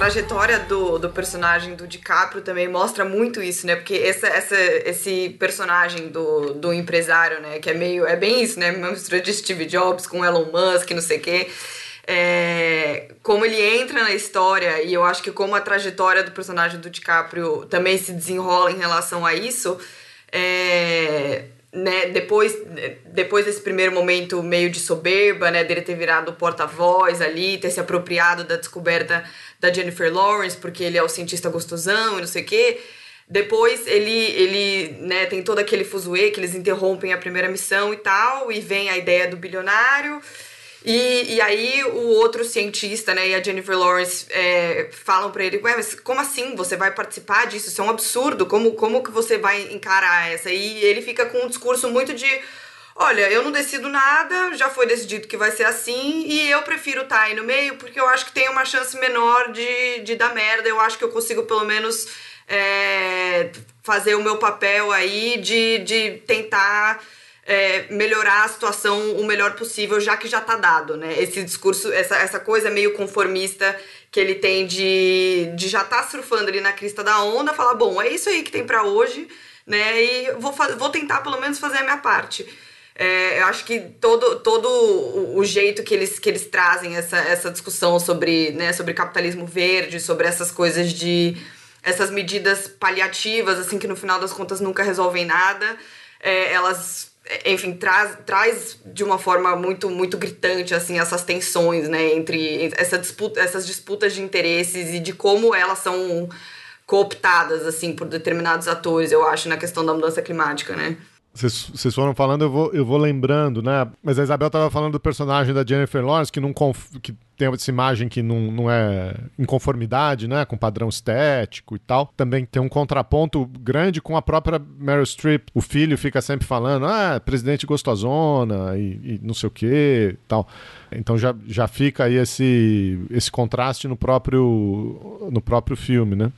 trajetória do, do personagem do DiCaprio também mostra muito isso, né? Porque essa, essa, esse personagem do, do empresário, né? Que é meio. É bem isso, né? Mistura de Steve Jobs com Elon Musk, não sei o quê é, como ele entra na história e eu acho que como a trajetória do personagem do DiCaprio também se desenrola em relação a isso, é, né, depois, depois desse primeiro momento meio de soberba, né, dele ter virado porta-voz ali, ter se apropriado da descoberta da Jennifer Lawrence, porque ele é o cientista gostosão e não sei o quê. Depois ele, ele né, tem todo aquele fuzuê que eles interrompem a primeira missão e tal, e vem a ideia do bilionário. E, e aí o outro cientista, né, e a Jennifer Lawrence é, falam para ele, ué, mas como assim você vai participar disso? Isso é um absurdo, como, como que você vai encarar essa? E ele fica com um discurso muito de, olha, eu não decido nada, já foi decidido que vai ser assim, e eu prefiro estar tá aí no meio porque eu acho que tem uma chance menor de, de dar merda. Eu acho que eu consigo pelo menos é, fazer o meu papel aí de, de tentar. É, melhorar a situação o melhor possível, já que já tá dado, né? Esse discurso, essa, essa coisa meio conformista que ele tem de, de já tá surfando ali na crista da onda, falar, bom, é isso aí que tem para hoje, né? E vou, vou tentar pelo menos fazer a minha parte. É, eu acho que todo, todo o jeito que eles, que eles trazem essa, essa discussão sobre, né, sobre capitalismo verde, sobre essas coisas de. essas medidas paliativas, assim, que no final das contas nunca resolvem nada, é, elas enfim, traz, traz de uma forma muito, muito gritante, assim, essas tensões, né, entre essa disputa, essas disputas de interesses e de como elas são cooptadas, assim, por determinados atores, eu acho, na questão da mudança climática, né. Vocês foram falando, eu vou, eu vou lembrando, né? Mas a Isabel estava falando do personagem da Jennifer Lawrence, que, não que tem essa imagem que não, não é em conformidade, né? Com padrão estético e tal. Também tem um contraponto grande com a própria Meryl Streep. O filho fica sempre falando, ah, presidente gostosona e, e não sei o que tal. Então já, já fica aí esse, esse contraste no próprio, no próprio filme, né?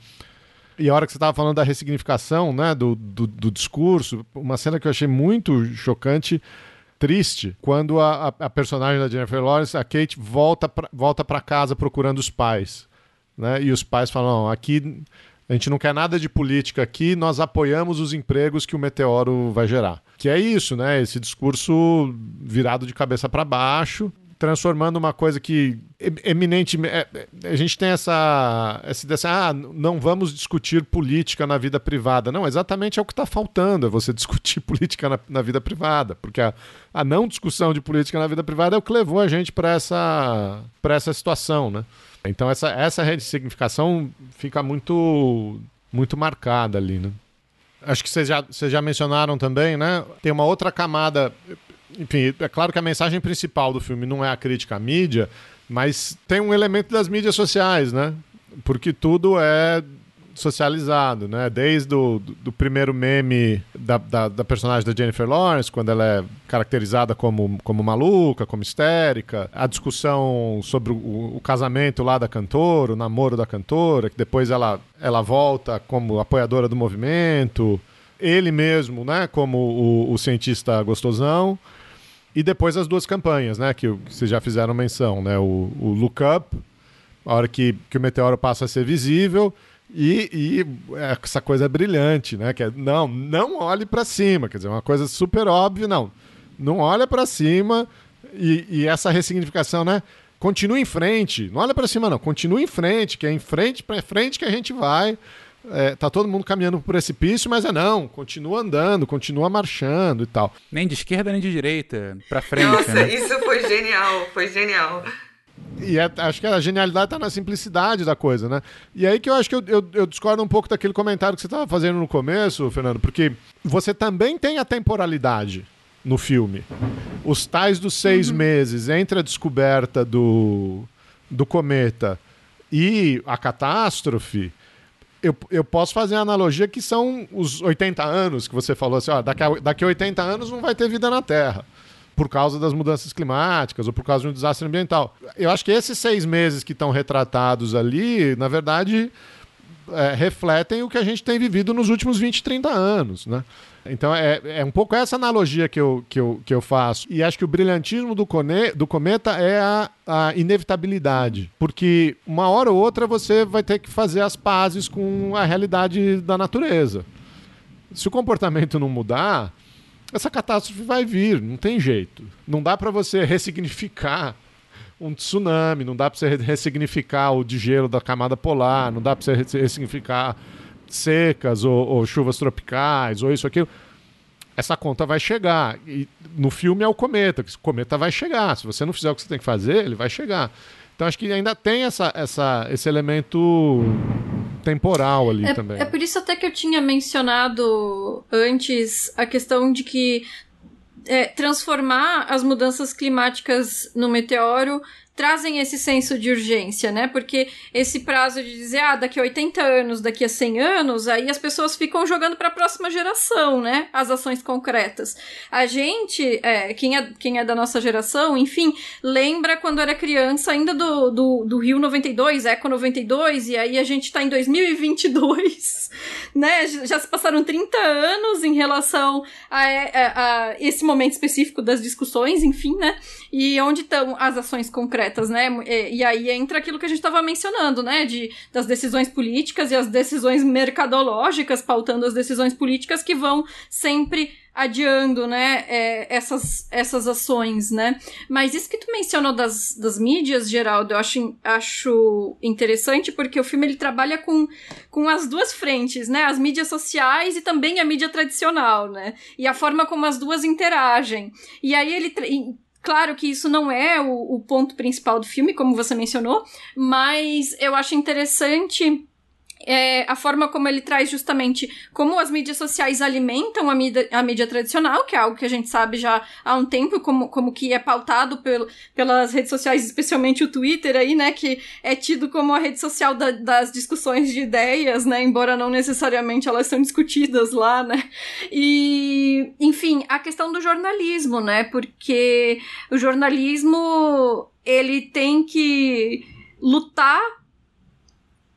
E a hora que você estava falando da ressignificação né, do, do, do, discurso, uma cena que eu achei muito chocante, triste, quando a, a, a personagem da Jennifer Lawrence, a Kate, volta para volta casa procurando os pais. Né? E os pais falam: aqui a gente não quer nada de política aqui, nós apoiamos os empregos que o meteoro vai gerar. Que é isso, né? Esse discurso virado de cabeça para baixo, transformando uma coisa que eminente é, é, a gente tem essa essa dessa ah, não vamos discutir política na vida privada. Não exatamente é o que está faltando é você discutir política na, na vida privada porque a, a, não discussão de política na vida privada é o que levou a gente para essa para essa situação né? Então essa essa ressignificação fica muito muito marcada ali né? Acho que vocês já, vocês já mencionaram também, né? Tem uma outra camada enfim, é claro que a mensagem principal do filme não é a crítica à mídia, mas tem um elemento das mídias sociais, né? Porque tudo é socializado, né? Desde o do, primeiro meme da, da, da, personagem da Jennifer Lawrence, quando ela é caracterizada como, como maluca, como histérica, a discussão sobre o, o casamento lá da cantora, o namoro da cantora, que depois ela, ela volta como apoiadora do movimento, ele mesmo, né? Como o, o cientista gostosão. E depois as duas campanhas, né? Que, vocês já fizeram menção, né? O, o Look Up, a hora que, que o meteoro passa a ser visível, e, e essa coisa brilhante, né? Que é, não, não olhe para cima. Quer dizer, uma coisa super óbvia, não. Não olha para cima e, e, essa ressignificação, né? Continue em frente. Não olha para cima, não. Continue em frente, que é em frente para frente que a gente vai é, tá todo mundo caminhando pro precipício, mas é não, continua andando, continua marchando e tal. Nem de esquerda nem de direita, pra frente. Nossa, né? isso foi genial, foi genial. E é, acho que a genialidade está na simplicidade da coisa, né? E aí que eu acho que eu, eu, eu discordo um pouco daquele comentário que você estava fazendo no começo, Fernando, porque você também tem a temporalidade no filme. Os tais dos seis uhum. meses entre a descoberta do, do cometa e a catástrofe eu, eu posso fazer a analogia que são os 80 anos que você falou assim, ó, daqui a, daqui a 80 anos não vai ter vida na Terra por causa das mudanças climáticas ou por causa de um desastre ambiental. Eu acho que esses seis meses que estão retratados ali, na verdade, é, refletem o que a gente tem vivido nos últimos 20, 30 anos, né? Então é, é um pouco essa analogia que eu, que, eu, que eu faço. E acho que o brilhantismo do, cone, do cometa é a, a inevitabilidade. Porque uma hora ou outra você vai ter que fazer as pazes com a realidade da natureza. Se o comportamento não mudar, essa catástrofe vai vir, não tem jeito. Não dá para você ressignificar um tsunami, não dá para você ressignificar o de gelo da camada polar, não dá para você ressignificar secas ou, ou, chuvas tropicais ou isso aquilo. Essa conta vai chegar. E no filme é o cometa, o cometa vai chegar. Se você não fizer o que você tem que fazer, ele vai chegar. Então acho que ainda tem essa, essa, esse elemento temporal ali é, também. É por isso até que eu tinha mencionado antes a questão de que é, transformar as mudanças climáticas no meteoro trazem esse senso de urgência, né? Porque esse prazo de dizer, ah, daqui a 80 anos, daqui a 100 anos, aí as pessoas ficam jogando para a próxima geração, né? As ações concretas. A gente, é, quem, é, quem é da nossa geração, enfim, lembra quando era criança ainda do, do, do Rio 92, Eco 92, e aí a gente tá em 2022, né? Já se passaram 30 anos em relação a, a, a esse momento específico das discussões, enfim, né? E onde estão as ações concretas? Né? E, e aí entra aquilo que a gente estava mencionando, né? De, das decisões políticas e as decisões mercadológicas pautando as decisões políticas que vão sempre adiando, né, é, essas, essas ações, né? Mas isso que tu mencionou das, das mídias, Geraldo, eu acho, acho interessante porque o filme ele trabalha com, com as duas frentes, né? As mídias sociais e também a mídia tradicional, né? E a forma como as duas interagem. E aí ele Claro que isso não é o, o ponto principal do filme, como você mencionou, mas eu acho interessante é, a forma como ele traz justamente como as mídias sociais alimentam a mídia, a mídia tradicional, que é algo que a gente sabe já há um tempo, como, como que é pautado pelo, pelas redes sociais, especialmente o Twitter aí, né, que é tido como a rede social da, das discussões de ideias, né, embora não necessariamente elas são discutidas lá, né, e, enfim, a questão do jornalismo, né, porque o jornalismo, ele tem que lutar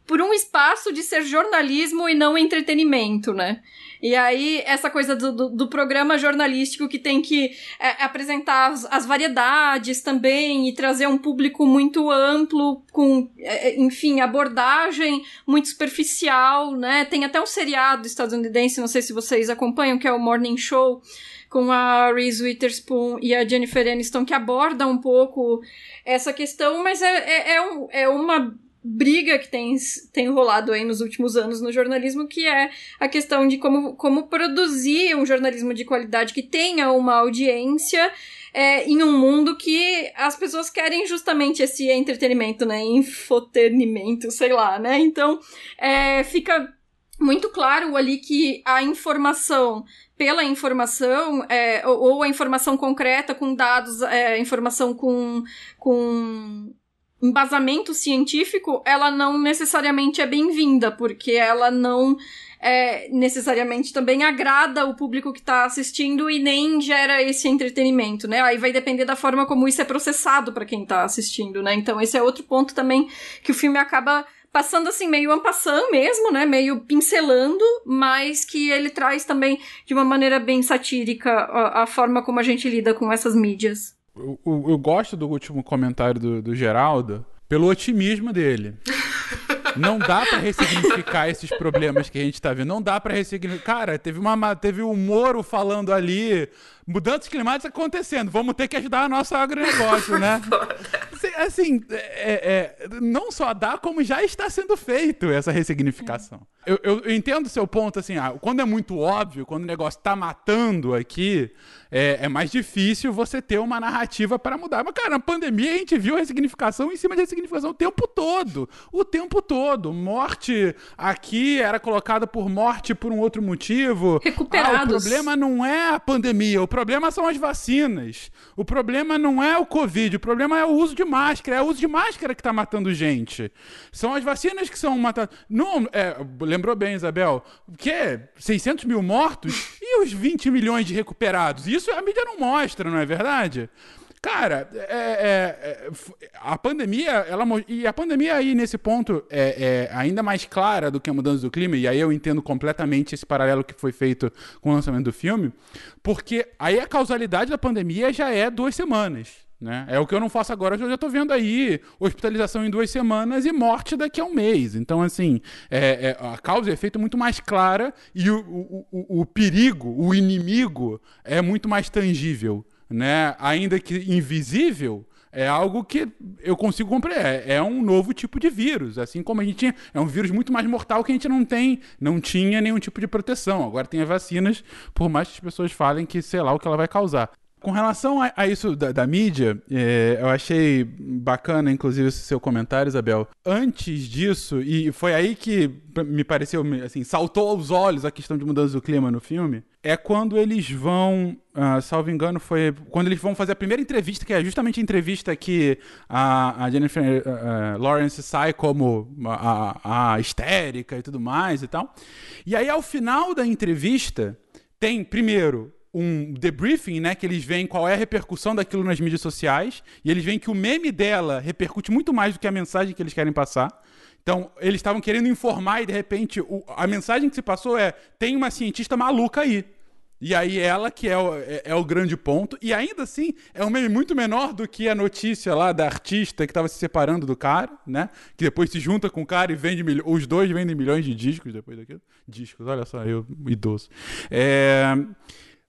por um espaço de ser jornalismo e não entretenimento, né? E aí, essa coisa do, do, do programa jornalístico que tem que é, apresentar as, as, variedades também e trazer um público muito amplo, com, é, é, enfim, abordagem muito superficial, né? Tem até um seriado estadunidense, não sei se vocês acompanham, que é o Morning Show, com a Reese Witherspoon e a Jennifer Aniston, que aborda um pouco essa questão, mas é, é, é, um, é uma briga que tem, tem rolado aí nos últimos anos no jornalismo, que é a questão de como, como produzir um jornalismo de qualidade que tenha uma audiência é, em um mundo que as pessoas querem justamente esse entretenimento, né? Infotenimento, sei lá, né? Então, é, fica muito claro ali que a informação pela informação, é, ou, ou, a informação concreta com dados, é, informação com, com embasamento científico, ela não necessariamente é bem-vinda, porque ela não é, necessariamente também agrada o público que está assistindo e nem gera esse entretenimento, né? Aí vai depender da forma como isso é processado para quem está assistindo, né? Então esse é outro ponto também que o filme acaba passando assim meio ampassando mesmo, né? Meio pincelando, mas que ele traz também de uma maneira bem satírica a, a forma como a gente lida com essas mídias eu, eu, gosto do último comentário do, do Geraldo pelo otimismo dele. Não dá para ressignificar esses problemas que a gente tá vendo. Não dá para ressignificar. Cara, teve uma teve o Moro falando ali, mudanças climáticas acontecendo. Vamos ter que ajudar a nosso agronegócio, né? assim é, é, não só dá, como já está sendo feito essa ressignificação. Eu, eu, eu entendo o seu ponto, assim, ah, quando é muito óbvio, quando o negócio tá matando aqui, é, é, mais difícil você ter uma narrativa para mudar. Mas, cara, na pandemia a gente viu a ressignificação em cima de ressignificação o tempo todo. O tempo todo. Morte aqui era colocada por morte por um outro motivo. Recuperados. Ah, o problema não é a pandemia, o problema são as vacinas. O problema não é o Covid, o problema é o uso de máscara. É o uso de máscara que está matando gente. São as vacinas que são matando. Não, é, lembrou bem, Isabel. O quê? 600 mil mortos? E os 20 milhões de recuperados? Isso a mídia não mostra, não é verdade? Cara, é, é, é, a pandemia, ela, e a pandemia aí nesse ponto é, é, ainda mais clara do que a mudança do clima, e aí eu entendo completamente esse paralelo que foi feito com o lançamento do filme, porque aí a causalidade da pandemia já é duas semanas. Né? É o que eu não faço agora, eu já estou vendo aí hospitalização em duas semanas e morte daqui a um mês. Então, assim, é, é, a causa e efeito é muito mais clara e o, o, o, o perigo, o inimigo, é muito mais tangível. Né? Ainda que invisível, é algo que eu consigo compreender. É, é um novo tipo de vírus. Assim como a gente tinha. É um vírus muito mais mortal que a gente não tem, não tinha nenhum tipo de proteção. Agora tem as vacinas, por mais que as pessoas falem que sei lá o que ela vai causar com relação a, a isso da, da mídia, é, eu achei bacana, inclusive, seu comentário, Isabel. Antes disso, e foi aí que me pareceu, assim, saltou aos olhos a questão de mudança do clima no filme, é quando eles vão, uh, salvo engano, foi quando eles vão fazer a primeira entrevista, que é justamente a entrevista que a, a Jennifer uh, Lawrence sai como a, a histérica e tudo mais e tal. E aí, ao final da entrevista, tem, primeiro, um debriefing, né? Que eles veem qual é a repercussão daquilo nas mídias sociais. E eles veem que o meme dela repercute muito mais do que a mensagem que eles querem passar. Então, eles estavam querendo informar e, de repente, o, a mensagem que se passou é: tem uma cientista maluca aí. E aí ela que é o, é, é, o grande ponto. E ainda assim, é um meme muito menor do que a notícia lá da artista que estava se separando do cara, né? Que depois se junta com o cara e vende milhões. Os dois vendem milhões de discos depois daquilo. Discos, olha só, eu idoso. É...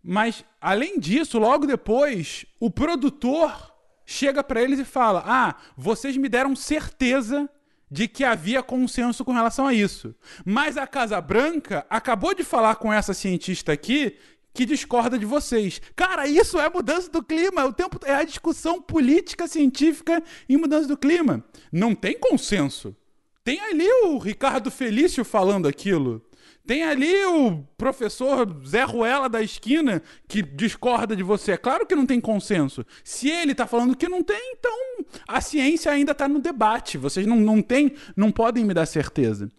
Mas, além disso, logo depois, o produtor chega para eles e fala: Ah, vocês me deram certeza de que havia consenso com relação a isso. Mas a Casa Branca acabou de falar com essa cientista aqui que discorda de vocês. Cara, isso é mudança do clima. O tempo é a discussão política científica em mudança do clima. Não tem consenso. Tem ali o Ricardo Felício falando aquilo. Tem ali o professor Zé Ruela da esquina que discorda de você. É claro que não tem consenso. Se ele está falando que não tem, então a ciência ainda está no debate. Vocês não, não têm, não podem me dar certeza.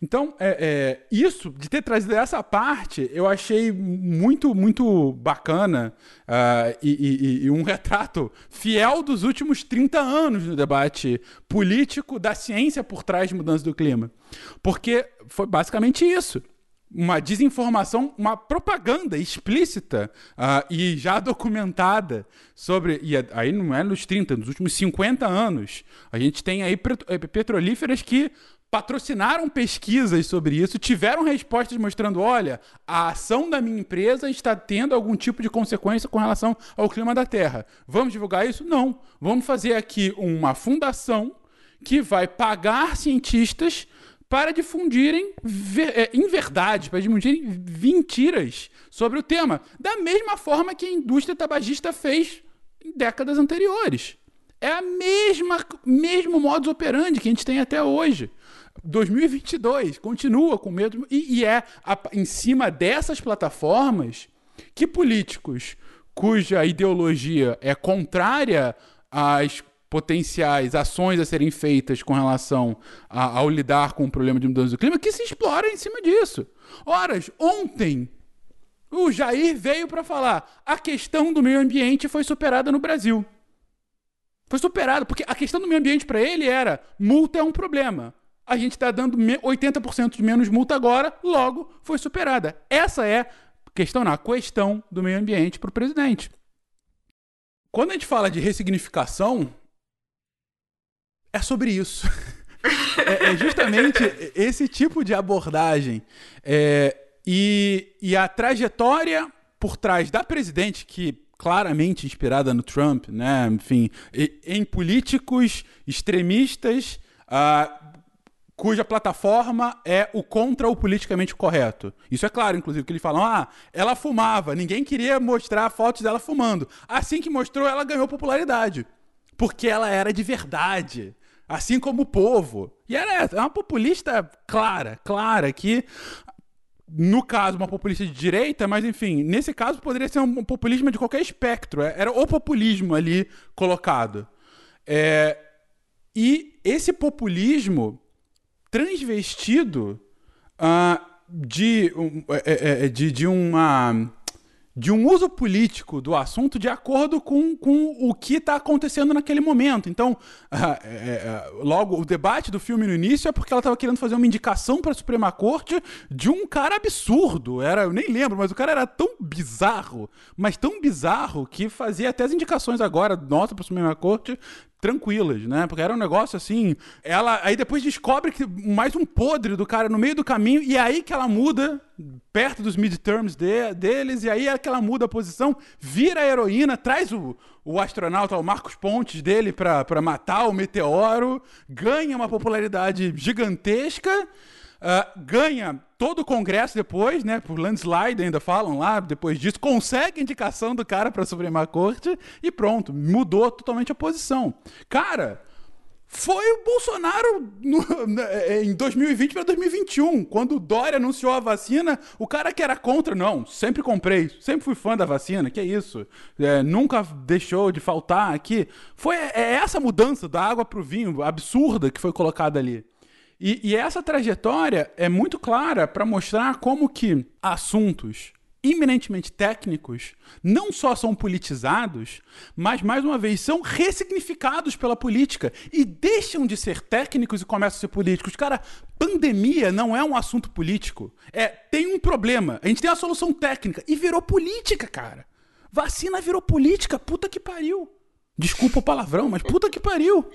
Então, é, é, isso, de ter trazido essa parte, eu achei muito, muito bacana uh, e, e, e um retrato fiel dos últimos 30 anos no debate político da ciência por trás de mudança do clima. Porque foi basicamente isso uma desinformação, uma propaganda explícita uh, e já documentada sobre. E aí não é nos 30, nos últimos 50 anos. A gente tem aí eh, petrolíferas que patrocinaram pesquisas sobre isso, tiveram respostas mostrando: olha, a ação da minha empresa está tendo algum tipo de consequência com relação ao clima da Terra. Vamos divulgar isso? Não. Vamos fazer aqui uma fundação que vai pagar cientistas para difundirem ver, é, inverdades, para difundirem mentiras sobre o tema, da mesma forma que a indústria tabagista fez em décadas anteriores. É a mesma mesmo modus operandi que a gente tem até hoje. 2022 continua com o mesmo e, e é a, em cima dessas plataformas que políticos cuja ideologia é contrária às potenciais ações a serem feitas com relação a, ao lidar com o problema de mudança do clima que se explora em cima disso. Horas, ontem o Jair veio para falar a questão do meio ambiente foi superada no Brasil. Foi superada, porque a questão do meio ambiente para ele era multa é um problema. A gente está dando 80% de menos multa agora, logo foi superada. Essa é questão, não, a questão do meio ambiente para o presidente. Quando a gente fala de ressignificação, é sobre isso. é, é, justamente esse tipo de abordagem. É, e, e a trajetória por trás da presidente, que claramente inspirada no Trump, né? Enfim, em políticos extremistas uh, cuja plataforma é o contra o politicamente correto. Isso é claro, inclusive, que eles falam: ah, ela fumava, ninguém queria mostrar fotos dela fumando. Assim que mostrou, ela ganhou popularidade. Porque ela era de verdade assim como o povo. E era é uma populista clara, clara, que no caso, uma populista de direita, mas enfim, nesse caso poderia ser um populismo de qualquer espectro. É, era o populismo ali colocado. É, e esse populismo transvestido uh, de, uh, de, de uma de um uso político do assunto de acordo com, com o que está acontecendo naquele momento. Então, é, é, logo, o debate do filme no início é porque ela estava querendo fazer uma indicação para a Suprema Corte de um cara absurdo. Era, eu nem lembro, mas o cara era tão bizarro, mas tão bizarro que fazia até as indicações agora, nota para a Suprema Corte, tranquilas, né? Porque era um negócio assim. Ela aí depois descobre que mais um podre do cara no meio do caminho, e é aí que ela muda, perto dos midterms de, deles, e aí é que ela muda a posição, vira a heroína, traz o, o astronauta, o Marcos Pontes dele pra matar o meteoro, ganha uma popularidade gigantesca. Uh, ganha todo o Congresso depois, né? Por landslide, ainda falam lá, depois disso, consegue indicação do cara para a Suprema Corte e pronto, mudou totalmente a posição. Cara, foi o Bolsonaro no, né, em 2020 para 2021. Quando o Dória anunciou a vacina, o cara que era contra, não, sempre comprei, sempre fui fã da vacina, que é isso. É, nunca deixou de faltar aqui. Foi é essa mudança da água para o vinho absurda que foi colocada ali. E, e essa trajetória é muito clara para mostrar como que assuntos eminentemente técnicos não só são politizados, mas, mais uma vez, são ressignificados pela política e deixam de ser técnicos e começam a ser políticos. Cara, pandemia não é um assunto político. É, tem um problema, a gente tem a solução técnica e virou política, cara. Vacina virou política, puta que pariu. Desculpa o palavrão, mas puta que pariu.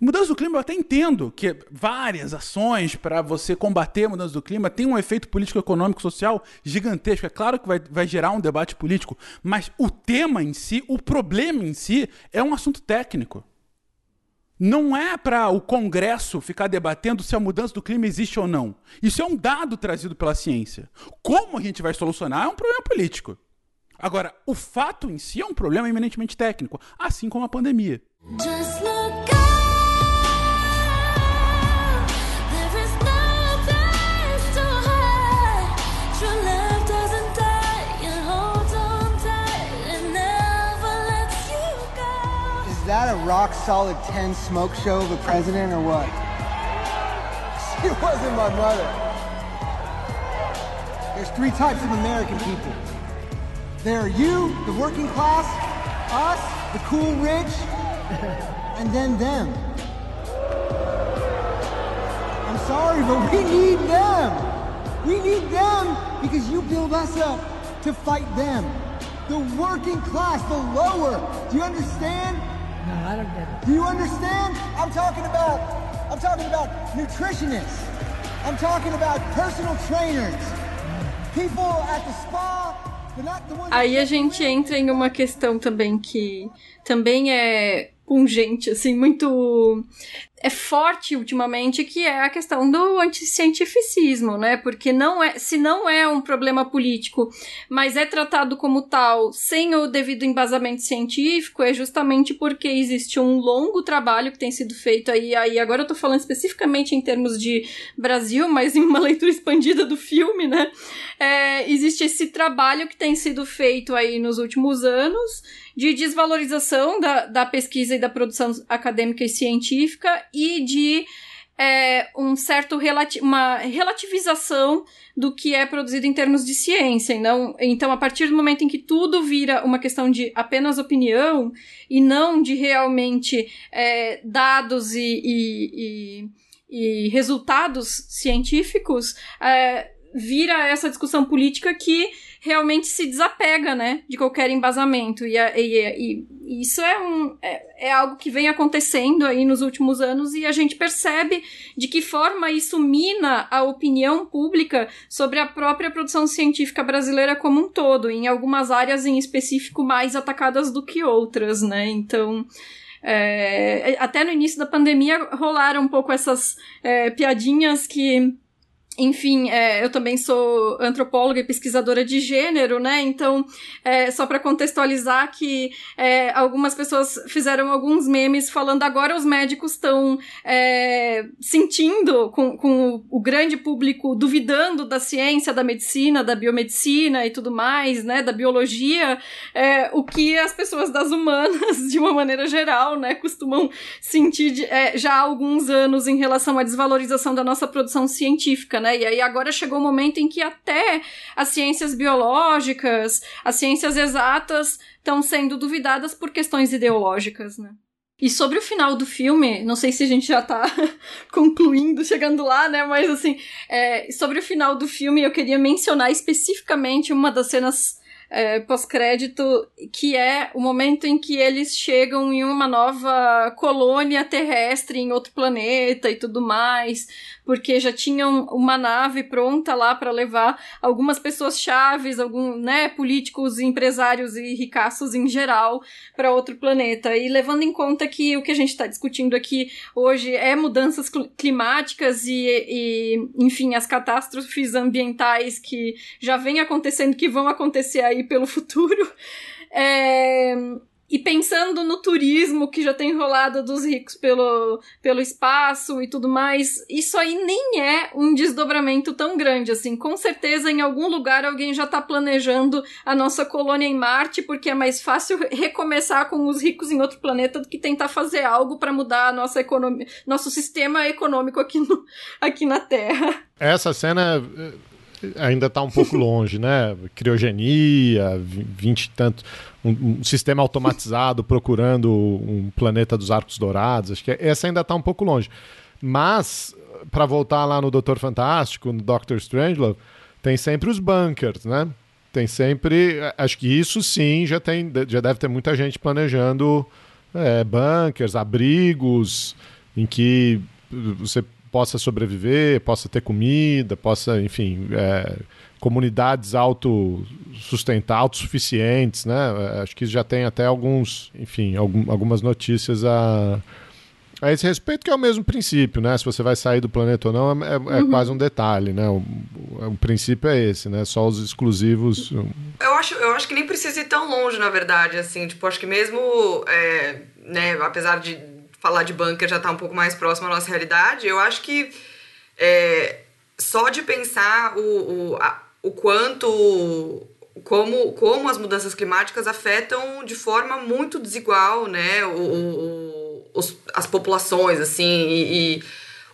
Mudança do clima, eu até entendo que várias ações para você combater a mudança do clima tem um efeito político, econômico, social gigantesco. É claro que vai, vai gerar um debate político, mas o tema em si, o problema em si, é um assunto técnico. Não é para o Congresso ficar debatendo se a mudança do clima existe ou não. Isso é um dado trazido pela ciência. Como a gente vai solucionar é um problema político. Agora, o fato em si é um problema eminentemente técnico, assim como a pandemia. Just look that a rock solid 10 smoke show of a president or what? She wasn't my mother. There's three types of American people. There are you, the working class, us, the cool rich, and then them. I'm sorry, but we need them. We need them because you build us up to fight them. The working class, the lower. Do you understand? No, I don't get it. Do you understand? I'm talking about I'm talking about nutritionists. I'm talking about personal trainers. People at the spa. Aí a gente entra em uma questão também que também é pungente, assim, muito é forte ultimamente, que é a questão do anticientificismo, né? Porque não é, se não é um problema político, mas é tratado como tal, sem o devido embasamento científico, é justamente porque existe um longo trabalho que tem sido feito aí, aí agora eu tô falando especificamente em termos de Brasil, mas em uma leitura expandida do filme, né? É, existe esse trabalho que tem sido feito aí nos últimos anos, de desvalorização da, da pesquisa e da produção acadêmica e científica e de é, um certo relati uma relativização do que é produzido em termos de ciência. Não, então, a partir do momento em que tudo vira uma questão de apenas opinião e não de realmente é, dados e, e, e, e, resultados científicos, é, vira essa discussão política que realmente se desapega, né, de qualquer embasamento. E, e, e isso é, um, é, é, algo que vem acontecendo aí nos últimos anos e a gente percebe de que forma isso mina a opinião pública sobre a própria produção científica brasileira como um todo, em algumas áreas em específico mais atacadas do que outras, né? Então. É, até no início da pandemia rolaram um pouco essas é, piadinhas que enfim, é, eu também sou antropóloga e pesquisadora de gênero, né? Então, é, só para contextualizar que é, algumas pessoas fizeram alguns memes falando agora os médicos estão é, sentindo com, com o, o, grande público duvidando da ciência, da medicina, da biomedicina e tudo mais, né? Da biologia, é, o que as pessoas das humanas, de uma maneira geral, né? Costumam sentir de, é, já há alguns anos em relação à desvalorização da nossa produção científica, né? E aí agora chegou o momento em que até as ciências biológicas, as ciências exatas estão sendo duvidadas por questões ideológicas, né? E sobre o final do filme, não sei se a gente já tá concluindo, chegando lá, né? Mas assim, é, sobre o final do filme, eu queria mencionar especificamente uma das cenas é, pós-crédito, que é o momento em que eles chegam em uma nova colônia terrestre em outro planeta e tudo mais, porque já tinham uma nave pronta lá para levar algumas pessoas chaves, algum, né, políticos, empresários e ricaços em geral para outro planeta. E levando em conta que o que a gente está discutindo aqui hoje é mudanças climáticas e, e, enfim, as catástrofes ambientais que já vêm acontecendo, que vão acontecer aí pelo futuro. É, e pensando no turismo que já tem rolado dos ricos pelo, pelo espaço e tudo mais, isso aí nem é um desdobramento tão grande assim. Com certeza, em algum lugar, alguém já está planejando a nossa colônia em Marte, porque é mais fácil recomeçar com os ricos em outro planeta do que tentar fazer algo para mudar a nossa economia, nosso sistema econômico aqui, no, aqui na Terra. Essa cena eh, ainda está um pouco longe, né? Criogenia, vinte e tanto um, um, sistema automatizado procurando um planeta dos arcos dourados. Acho que essa ainda está um pouco longe. Mas, para voltar lá no Doutor Fantástico, no Doctor Strangelove, tem sempre os bunkers, né? Tem sempre. Acho que isso sim já, tem, já deve ter muita gente planejando é, bunkers, abrigos, em que você possa sobreviver, possa ter comida, possa, enfim, é, comunidades autossustentáveis, autossuficientes, né? É, acho que já tem até alguns, enfim, algum, algumas notícias a, a esse respeito, que é o mesmo princípio, né? Se você vai sair do planeta ou não, é, é uhum. quase um detalhe, né? O, o, princípio é esse, né? Só os exclusivos. Eu acho, eu acho que nem precisa ir tão longe, na verdade, assim, tipo, acho que mesmo, é, né, apesar de falar de bunker já tá um pouco mais próximo à nossa realidade, eu acho que é, só de pensar o, o a, o quanto como, como as mudanças climáticas afetam de forma muito desigual né, o, o os, as populações, assim, e, e,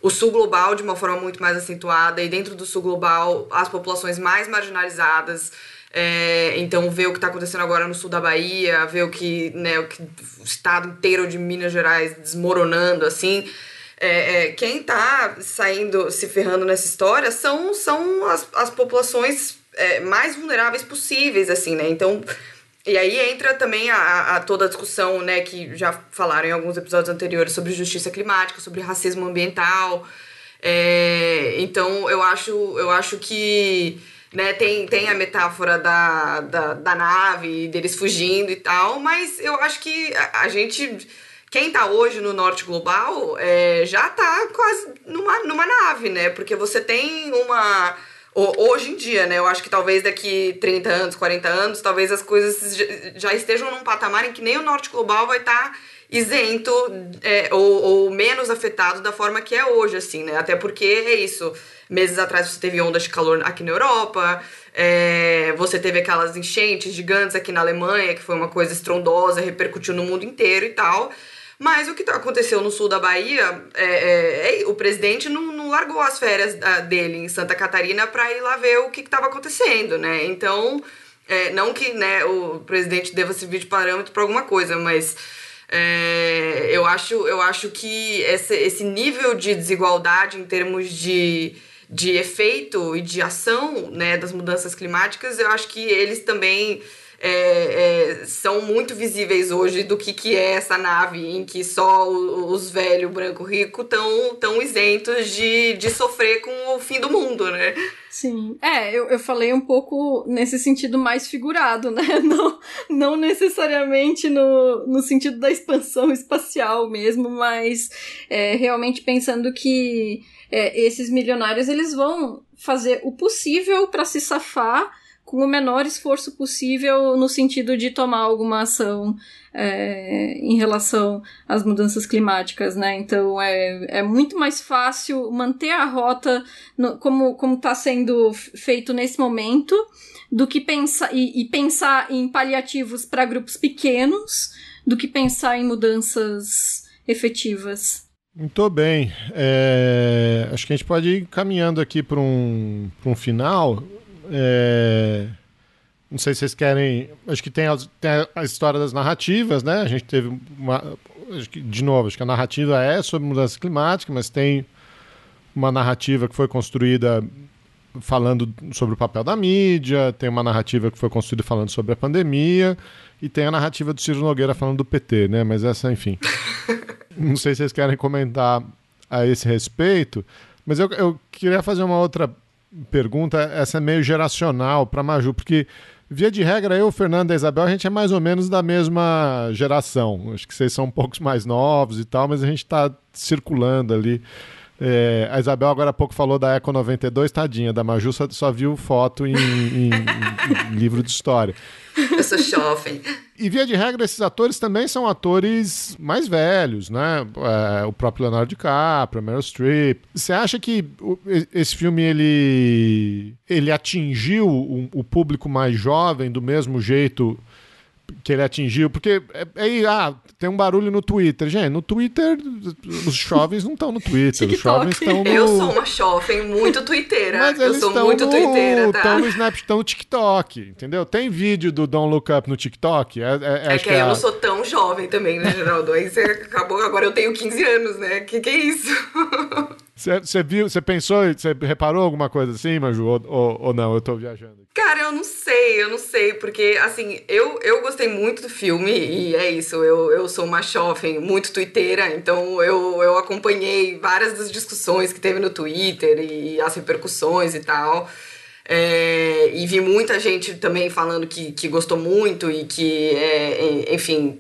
o sul global de uma forma muito mais acentuada, e dentro do sul global as populações mais marginalizadas. É, então, ver o que está acontecendo agora no sul da Bahia, ver o que, né, o, que, o estado inteiro de Minas Gerais desmoronando, assim, é, é, quem está saindo, se ferrando nessa história são, são as, as populações é, mais vulneráveis possíveis, assim, né? Então, e aí entra também a, a, toda a discussão, né, que já falaram em alguns episódios anteriores sobre justiça climática, sobre racismo ambiental. É, então, eu acho, eu acho que né, tem, tem a metáfora da, da, da nave, deles fugindo e tal, mas eu acho que a, a gente quem tá hoje no norte global é, já tá quase numa, numa nave, né? Porque você tem uma. Hoje em dia, né? Eu acho que talvez daqui 30 anos, 40 anos, talvez as coisas já estejam num patamar em que nem o norte global vai estar. Tá isento é, ou, ou, menos afetado da forma que é hoje, assim, né? Até porque é isso. Meses atrás você teve ondas de calor aqui na Europa, é, você teve aquelas enchentes gigantes aqui na Alemanha, que foi uma coisa estrondosa, repercutiu no mundo inteiro e tal. Mas o que aconteceu no sul da Bahia, é, é, é, o presidente não, não, largou as férias dele em Santa Catarina para ir lá ver o que estava acontecendo, né? Então, é, não que né, o presidente deva servir de parâmetro para alguma coisa, mas é, eu, acho, eu acho que esse, esse nível de desigualdade em termos de de efeito e de ação né, das mudanças climáticas, eu acho que eles também é, é, são muito visíveis hoje do que, que é essa nave em que só os velhos branco rico estão tão isentos de, de sofrer com o fim do mundo, né? Sim, é, eu, eu falei um pouco nesse sentido mais figurado, né? Não, não necessariamente no, no sentido da expansão espacial mesmo, mas é, realmente pensando que é, esses milionários eles vão fazer o possível para se safar com o menor esforço possível no sentido de tomar alguma ação é, em relação às mudanças climáticas, né? Então é, é muito mais fácil manter a rota no, como está sendo feito nesse momento do que pensar e, e pensar em paliativos para grupos pequenos do que pensar em mudanças efetivas. Muito bem. É, acho que a gente pode ir caminhando aqui para um, um final. É... Não sei se vocês querem. Acho que tem a, tem a, história das narrativas, né? A gente teve uma. Que, de novo, acho que a narrativa é sobre mudança climática, mas tem uma narrativa que foi construída falando sobre o papel da mídia, tem uma narrativa que foi construída falando sobre a pandemia, e tem a narrativa do Ciro Nogueira falando do PT, né? Mas essa, enfim. Não sei se vocês querem comentar a esse respeito, mas eu, eu queria fazer uma outra pergunta, essa é meio geracional para Maju, porque via de regra eu, Fernando e a Isabel, a gente é mais ou menos da mesma geração. Acho que vocês são um pouco mais novos e tal, mas a gente está circulando ali. É, a Isabel agora há pouco falou da Eco 92, tadinha, da Maju só, só viu foto em, em, em livro de história. Eu sou jovem. E via de regra, esses atores também são atores mais velhos, né? É, o próprio Leonardo DiCaprio, Meryl Streep. Você acha que esse filme ele, ele atingiu o, o público mais jovem do mesmo jeito que ele atingiu, porque aí, é, é, ah, tem um barulho no Twitter. Gente, no Twitter, os jovens não estão no Twitter, os jovens estão no... Eu sou uma jovem muito twitteira. Mas eu sou muito no... twitteira, tá? Estão no Snapchat, estão no TikTok, entendeu? Tem vídeo do Don't Look Up no TikTok. É, é, é que, que eu não sou tão jovem também, né, Geraldo? Aí você acabou, agora eu tenho 15 anos, né? Que que é isso? Você viu, você pensou, você reparou alguma coisa assim, Maju? Ou, ou, ou, não? Eu tô viajando. Cara, eu não sei, eu não sei, porque assim, eu, eu gostei muito do filme e é isso, eu, eu sou uma jovem muito twitteira, então eu, eu acompanhei várias das discussões que teve no Twitter e as repercussões e tal. É, e vi muita gente também falando que, que gostou muito e que, é, enfim,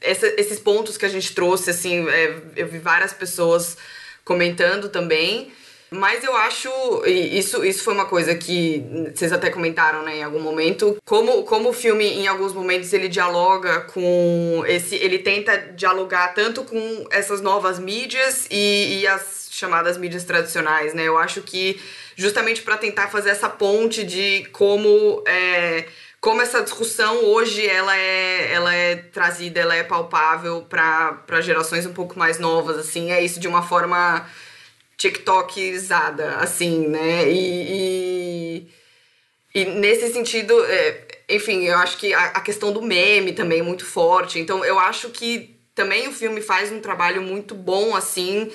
essa, esses pontos que a gente trouxe, assim, é, eu vi várias pessoas comentando também. Mas eu acho, isso, isso foi uma coisa que vocês até comentaram, né, em algum momento, como, como o filme, em alguns momentos, ele dialoga com esse. Ele tenta dialogar tanto com essas novas mídias e, e as chamadas mídias tradicionais, né? Eu acho que justamente para tentar fazer essa ponte de como. É, como essa discussão hoje ela é, ela é trazida, ela é palpável para gerações um pouco mais novas, assim, é isso de uma forma TikTokizada, assim, né? E, e, e nesse sentido, é, enfim, eu acho que a, a questão do meme também é muito forte, então eu acho que também o filme faz um trabalho muito bom, assim,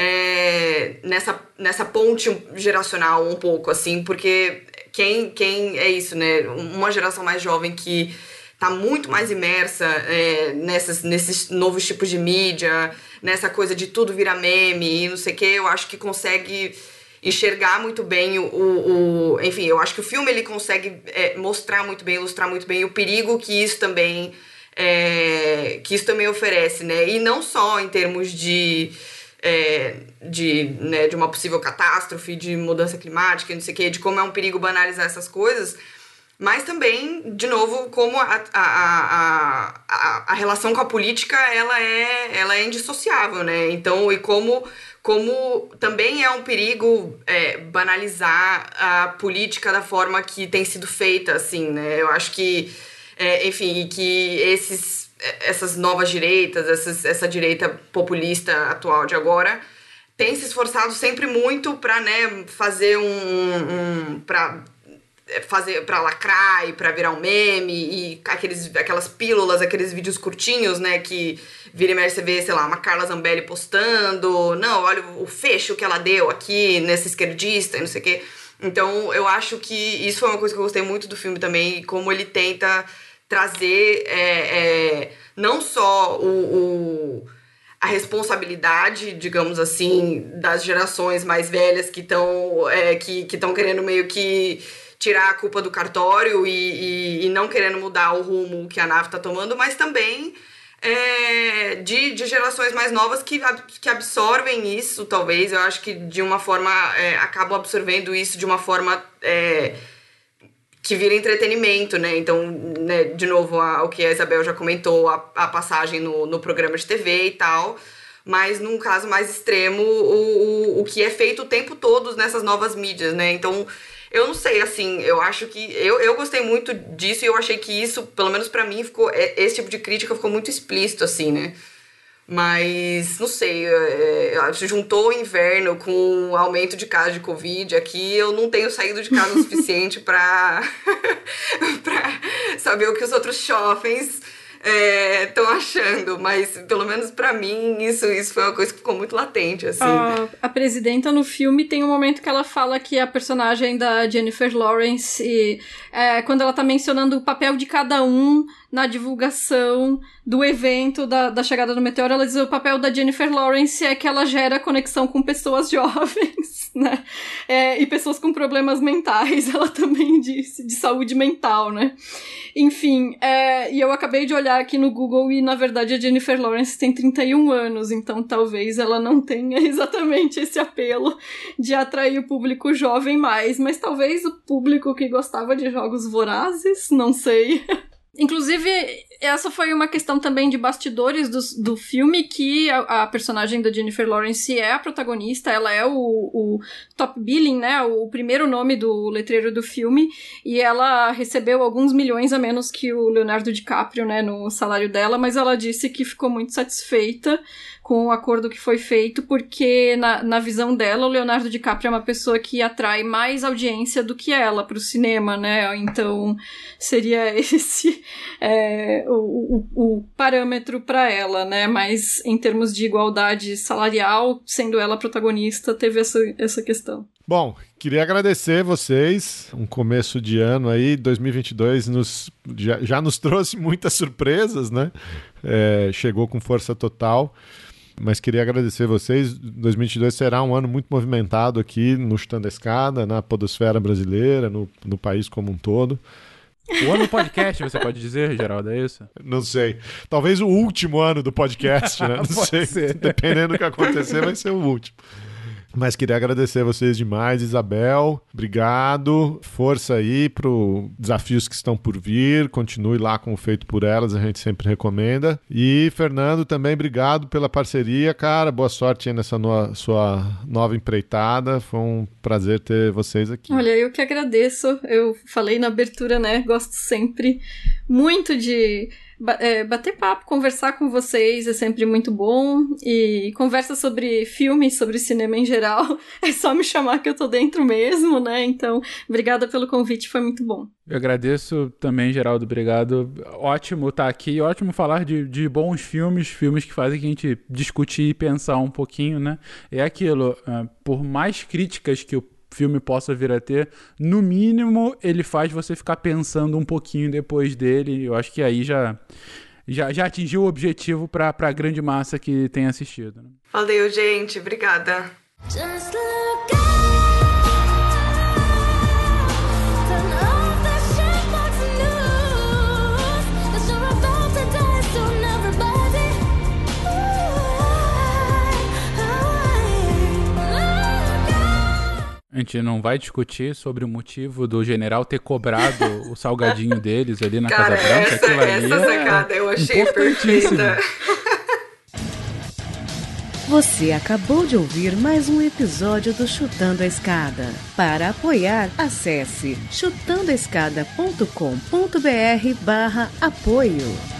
é, nessa, nessa ponte geracional um pouco, assim, porque quem, quem é isso, né? Uma geração mais jovem que tá muito mais imersa é, nessas, nesses novos tipos de mídia, nessa coisa de tudo virar meme e não sei o que, eu acho que consegue enxergar muito bem o, o, o, enfim, eu acho que o filme ele consegue é, mostrar muito bem, ilustrar muito bem o perigo que isso também é, que isso também oferece, né? E não só em termos de é, de, né, de uma possível catástrofe, de mudança climática, não sei o quê, de como é um perigo banalizar essas coisas, mas também, de novo, como a, a, a, a, relação com a política ela é, ela é indissociável, né? Então, e como, como também é um perigo é, banalizar a política da forma que tem sido feita, assim, né? Eu acho que, é, enfim, que esses essas novas direitas, essas, essa direita populista atual de agora, tem se esforçado sempre muito para né, fazer um, um para fazer para lacrar e para virar um meme e aqueles, aquelas pílulas, aqueles vídeos curtinhos, né, que vira e mexe você vê, sei lá, uma Carla Zambelli postando, não, olha o fecho que ela deu aqui nessa esquerdista e não sei o quê. Então, eu acho que isso foi uma coisa que eu gostei muito do filme também, como ele tenta trazer é, é, não só o, o, a responsabilidade, digamos assim, das gerações mais velhas que estão é, que querendo meio que tirar a culpa do cartório e, e, e, não querendo mudar o rumo que a nave está tomando, mas também é, de, de gerações mais novas que, que absorvem isso, talvez. Eu acho que de uma forma. É, acabam absorvendo isso de uma forma. É, que vira entretenimento, né? Então, né, de novo, a, o que a Isabel já comentou, a, a passagem no, no programa de TV e tal. Mas num caso mais extremo, o, o, o que é feito o tempo todo nessas novas mídias, né? Então, eu não sei, assim, eu acho que. Eu, eu gostei muito disso e eu achei que isso, pelo menos para mim, ficou. É, esse tipo de crítica ficou muito explícito, assim, né? Mas, não sei, é, é juntou o inverno com o aumento de casos de Covid aqui, eu não tenho saído de casa o suficiente para saber o que os outros shoppings estão é, achando, mas pelo menos para mim isso, isso foi uma coisa que ficou muito latente, assim. A, a, presidenta no filme tem um momento que ela fala que a personagem da Jennifer Lawrence, é, quando ela tá mencionando o papel de cada um na divulgação do evento da, da chegada do meteoro, ela diz o papel da Jennifer Lawrence é que ela gera conexão com pessoas jovens, né? É, e pessoas com problemas mentais, ela também disse, de saúde mental, né? Enfim, é, e eu acabei de olhar aqui no Google e, na verdade, a Jennifer Lawrence tem 31 anos, então talvez ela não tenha exatamente esse apelo de atrair o público jovem mais, mas talvez o público que gostava de jogos vorazes, não sei. Inclusive, essa foi uma questão também de bastidores do, do filme, que a, a, personagem da Jennifer Lawrence é a protagonista, ela é o, o, top billing, né, o primeiro nome do letreiro do filme, e ela recebeu alguns milhões a menos que o Leonardo DiCaprio, né, no salário dela, mas ela disse que ficou muito satisfeita com o acordo que foi feito, porque na, na visão dela, o Leonardo DiCaprio é uma pessoa que atrai mais audiência do que ela para o cinema, né? Então seria esse é, o, o, o, parâmetro para ela, né? Mas em termos de igualdade salarial, sendo ela protagonista, teve essa, essa questão. Bom, queria agradecer vocês. Um começo de ano aí, 2022 nos, já, já nos trouxe muitas surpresas, né? É, chegou com força total. Mas queria agradecer vocês. 2022 será um ano muito movimentado aqui no Chutando a Escada, na podosfera brasileira, no, no país como um todo. O ano do podcast, você pode dizer, Geraldo, é isso? Não sei. Talvez o último ano do podcast, né? Não sei. Ser. Dependendo do que acontecer, vai ser o último. Mas queria agradecer a vocês demais, Isabel. Obrigado. Força aí para os desafios que estão por vir. Continue lá com o feito por elas, a gente sempre recomenda. E Fernando, também obrigado pela parceria, cara. Boa sorte aí nessa no sua nova empreitada. Foi um prazer ter vocês aqui. Olha, eu que agradeço. Eu falei na abertura, né? Gosto sempre muito de bater papo, conversar com vocês é sempre muito bom. E conversa sobre filmes, sobre cinema em geral, é só me chamar que eu tô dentro mesmo, né? Então, obrigada pelo convite, foi muito bom. Eu agradeço também, Geraldo, obrigado. Ótimo estar tá aqui, ótimo falar de, de bons filmes, filmes que fazem a gente discutir e pensar um pouquinho, né? É aquilo, uh, por mais críticas que o filme possa vir a ter, no mínimo ele faz você ficar pensando um pouquinho depois dele. Eu acho que aí já já, já atingiu o objetivo para a grande massa que tem assistido. Né? Valeu, gente. Obrigada. A gente não vai discutir sobre o motivo do general ter cobrado o salgadinho deles ali na Cara, Casa Branca. Essa, essa é sacada eu achei perfeita. Você acabou de ouvir mais um episódio do Chutando a Escada. Para apoiar, acesse chutandoaescada.com.br barra apoio.